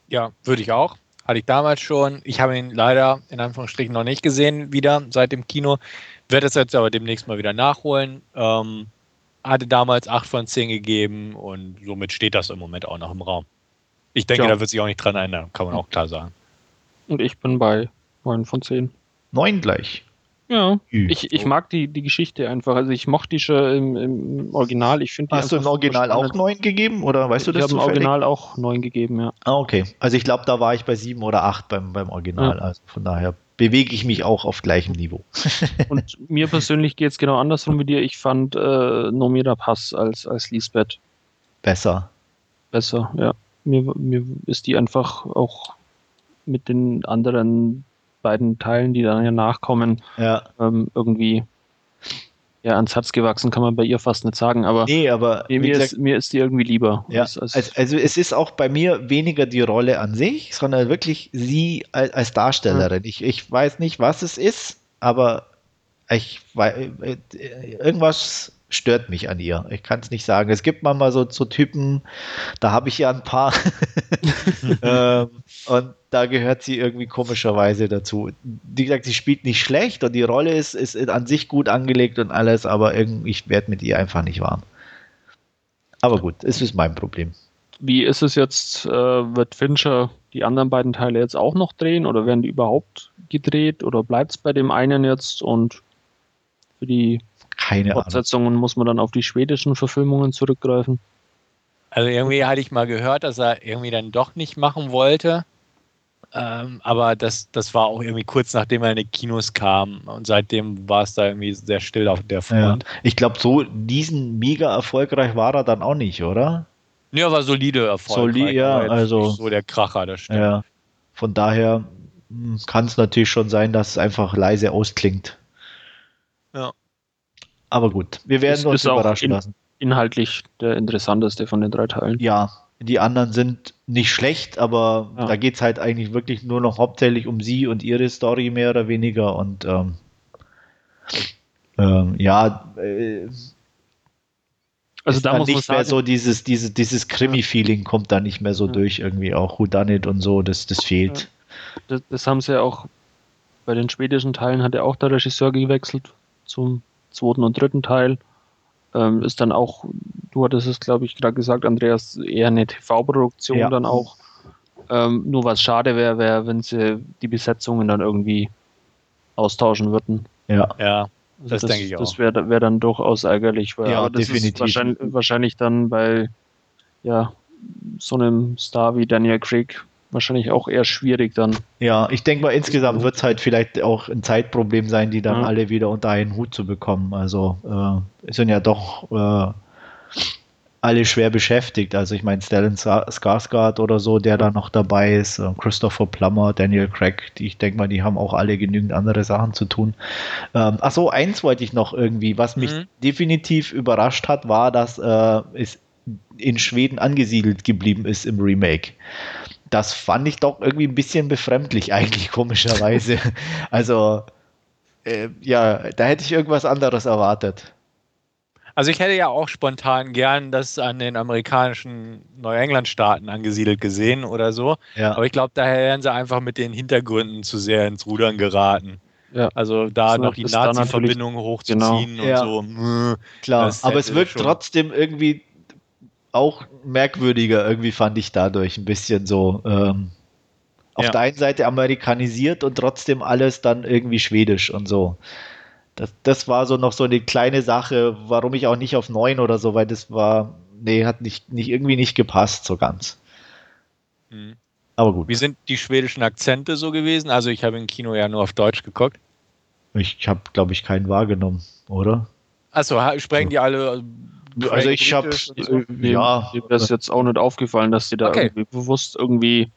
Ja, würde ich auch. Hatte ich damals schon. Ich habe ihn leider in Anführungsstrichen noch nicht gesehen, wieder seit dem Kino. Werde es jetzt aber demnächst mal wieder nachholen. Ähm, hatte damals 8 von 10 gegeben und somit steht das im Moment auch noch im Raum. Ich denke, ja. da wird sich auch nicht dran ändern, kann man auch klar sagen. Und ich bin bei 9 von 10. 9 gleich. Ja, ich, ich mag die, die Geschichte einfach. Also ich mochte die schon im, im Original. Ich Hast du im Original auch 9 gegeben oder weißt du das? Ich habe im Original auch 9 gegeben, ja. Ah, okay. Also ich glaube, da war ich bei 7 oder 8 beim, beim Original. Ja. Also von daher bewege ich mich auch auf gleichem Niveau. [LAUGHS] Und mir persönlich geht es genau andersrum wie dir. Ich fand äh, Nomira Pass als, als Lisbeth besser. Besser, ja. Mir, mir ist die einfach auch mit den anderen beiden Teilen, die dann ja nachkommen, ja. Ähm, irgendwie ja, ans Herz gewachsen, kann man bei ihr fast nicht sagen, aber, nee, aber mir, gesagt, ist, mir ist die irgendwie lieber. Ja, als, als also, es ist auch bei mir weniger die Rolle an sich, sondern wirklich sie als, als Darstellerin. Ja. Ich, ich weiß nicht, was es ist, aber ich irgendwas stört mich an ihr. Ich kann es nicht sagen. Es gibt manchmal so, so Typen, da habe ich ja ein paar. [LAUGHS] [LAUGHS] ähm, und da gehört sie irgendwie komischerweise dazu. Wie gesagt, sie spielt nicht schlecht und die Rolle ist, ist an sich gut angelegt und alles, aber irgendwie, ich werde mit ihr einfach nicht warm. Aber gut, es ist mein Problem. Wie ist es jetzt? Äh, wird Fincher die anderen beiden Teile jetzt auch noch drehen oder werden die überhaupt gedreht oder bleibt es bei dem einen jetzt und für die keine Fortsetzungen Ahnung. muss man dann auf die schwedischen Verfilmungen zurückgreifen. Also irgendwie hatte ich mal gehört, dass er irgendwie dann doch nicht machen wollte. Ähm, aber das, das war auch irgendwie kurz nachdem er in die Kinos kam und seitdem war es da irgendwie sehr still auf der Front. Ja. Ich glaube, so diesen mega erfolgreich war er dann auch nicht, oder? Ja, war solide Erfolg. Solide, ja, also. So der Kracher, das stimmt. Ja. Von daher hm, kann es natürlich schon sein, dass es einfach leise ausklingt. Ja. Aber gut, wir werden ist, uns ist überraschen in, lassen. Inhaltlich der interessanteste von den drei Teilen. Ja, die anderen sind nicht schlecht, aber ja. da geht es halt eigentlich wirklich nur noch hauptsächlich um sie und ihre Story mehr oder weniger. Und ähm, ähm, ja, äh, also da muss nicht man mehr so dieses, dieses, dieses Krimi-Feeling kommt da nicht mehr so ja. durch, irgendwie auch Whodunit und so, das, das fehlt. Das, das, haben sie ja auch bei den schwedischen Teilen hat ja auch der Regisseur gewechselt zum zweiten und dritten Teil. Ähm, ist dann auch, du hattest es, glaube ich, gerade gesagt, Andreas, eher eine TV-Produktion ja. dann auch. Ähm, nur was schade wäre, wäre, wenn sie die Besetzungen dann irgendwie austauschen würden. Ja. Ja. Das, das denke ich auch. Das wäre wär dann durchaus ärgerlich, weil ja, das definitiv. ist wahrscheinlich, wahrscheinlich dann bei ja, so einem Star wie Daniel Craig wahrscheinlich auch eher schwierig dann. Ja, ich denke mal, insgesamt wird es halt vielleicht auch ein Zeitproblem sein, die dann ja. alle wieder unter einen Hut zu bekommen. Also äh, sind ja doch äh, alle schwer beschäftigt. Also ich meine, Stellan Skarsgård oder so, der da noch dabei ist, äh, Christopher Plummer, Daniel Craig, die, ich denke mal, die haben auch alle genügend andere Sachen zu tun. Ähm, ach so, eins wollte ich noch irgendwie, was mich mhm. definitiv überrascht hat, war, dass äh, es in Schweden angesiedelt geblieben ist im Remake das fand ich doch irgendwie ein bisschen befremdlich, eigentlich komischerweise. [LAUGHS] also, äh, ja, da hätte ich irgendwas anderes erwartet. Also ich hätte ja auch spontan gern das an den amerikanischen Neuengland-Staaten angesiedelt gesehen oder so. Ja. Aber ich glaube, daher wären sie einfach mit den Hintergründen zu sehr ins Rudern geraten. Ja. Also da so, noch die Nazi-Verbindung hochzuziehen genau. und ja. so. Klar, aber es wirkt trotzdem irgendwie auch merkwürdiger irgendwie fand ich dadurch ein bisschen so. Ähm, auf ja. der einen Seite amerikanisiert und trotzdem alles dann irgendwie schwedisch und so. Das, das war so noch so eine kleine Sache, warum ich auch nicht auf neun oder so, weil das war, nee, hat nicht, nicht irgendwie nicht gepasst so ganz. Mhm. Aber gut. Wie sind die schwedischen Akzente so gewesen? Also ich habe im Kino ja nur auf Deutsch geguckt. Ich habe, glaube ich, keinen wahrgenommen, oder? Achso, sprechen die alle. Äh, Also ich habe, so? Mir, ja, mir es jetzt auch nicht aufgefallen, dass die da Okay. irgendwie bewusst irgendwie.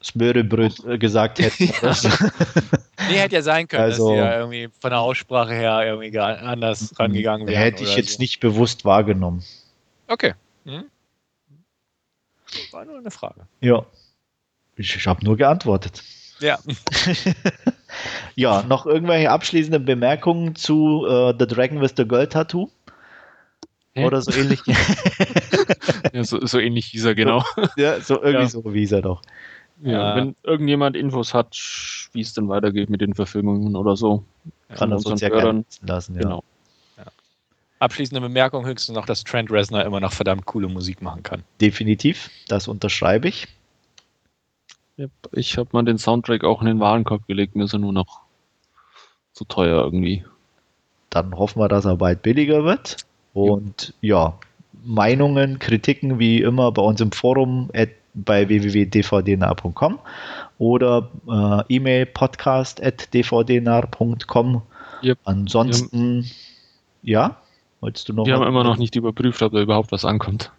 Smörebröt äh, gesagt hätten. [LAUGHS] Nee, hätte ja sein können, Also- dass die ja irgendwie von der Aussprache her irgendwie gar anders rangegangen wären. Hätte ich jetzt so. nicht bewusst wahrgenommen. Okay. Mhm. War nur eine Frage. Ja. Ich, ich habe nur geantwortet. Ja. [LAUGHS] Ja, noch irgendwelche abschließenden Bemerkungen zu äh, The Dragon with the Girl Tattoo? Hä? Oder so ähnlich? [LAUGHS] Ja, so, so ähnlich hieß er, genau. [LAUGHS] ja, so irgendwie Ja. so wie ist er doch. Ja, Ja. Wenn irgendjemand Infos hat, wie es denn weitergeht mit den Verfilmungen oder so, Kann das unseren uns ja gerne lassen. Ja. Genau. Abschließende Bemerkung höchstens noch, dass Trent Reznor immer noch verdammt coole Musik machen kann. Definitiv, das unterschreibe ich. Ich habe mal den Soundtrack auch in den Warenkorb gelegt, mir ist er nur noch zu teuer irgendwie. Dann hoffen wir, dass er bald billiger wird. Und ja, Meinungen, Kritiken wie immer bei uns im Forum at, bei www.dvdnah.com oder äh, E-Mail podcast at. Yep. Ansonsten, ja, wolltest du noch Wir haben immer noch nicht überprüft, ob da überhaupt was ankommt.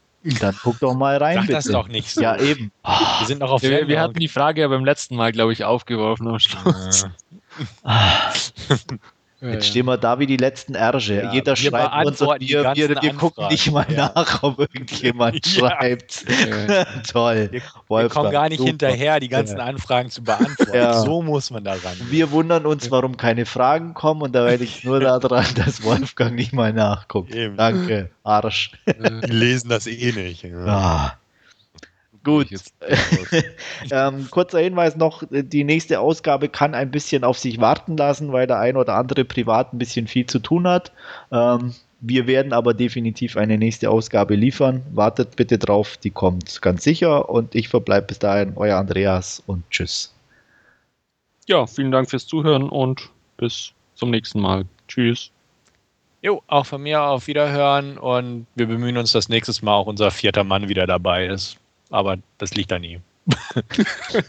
Dann guck doch mal rein, Sag bitte. das doch nicht so. Ja, eben. Wir sind noch auf Wir, wir hatten die Frage ja beim letzten Mal, glaube ich, aufgeworfen am Schluss. Ah, [LAUGHS] [LAUGHS] Ja, Jetzt stehen wir da wie die letzten Ärsche. Ja, Jeder wir schreibt uns und wir, wir, wir gucken Anfragen. nicht mal Ja. nach, ob irgendjemand [LAUGHS] Ja. schreibt. Ja. [LAUGHS] Toll. Wir, wir Wolfgang, kommen gar nicht super. hinterher, die ganzen Ja. Anfragen zu beantworten. Ja. So muss man da ran. Wir wundern uns, warum keine Fragen kommen und da werde ich nur daran, dass [LAUGHS] Wolfgang nicht mal nachguckt. Eben. Danke, Arsch. Äh, Die lesen das eh nicht. Ah. Gut. [LAUGHS] Ähm, kurzer Hinweis noch, die nächste Ausgabe kann ein bisschen auf sich warten lassen, weil der ein oder andere privat ein bisschen viel zu tun hat. Ähm, wir werden aber definitiv eine nächste Ausgabe liefern. Wartet bitte drauf, die kommt ganz sicher und ich verbleibe bis dahin, euer Andreas und tschüss. Ja, vielen Dank fürs Zuhören und bis zum nächsten Mal. Tschüss. Jo, auch von mir auf Wiederhören und wir bemühen uns, dass nächstes Mal auch unser vierter Mann wieder dabei ist. Aber das liegt an ihm. [LAUGHS]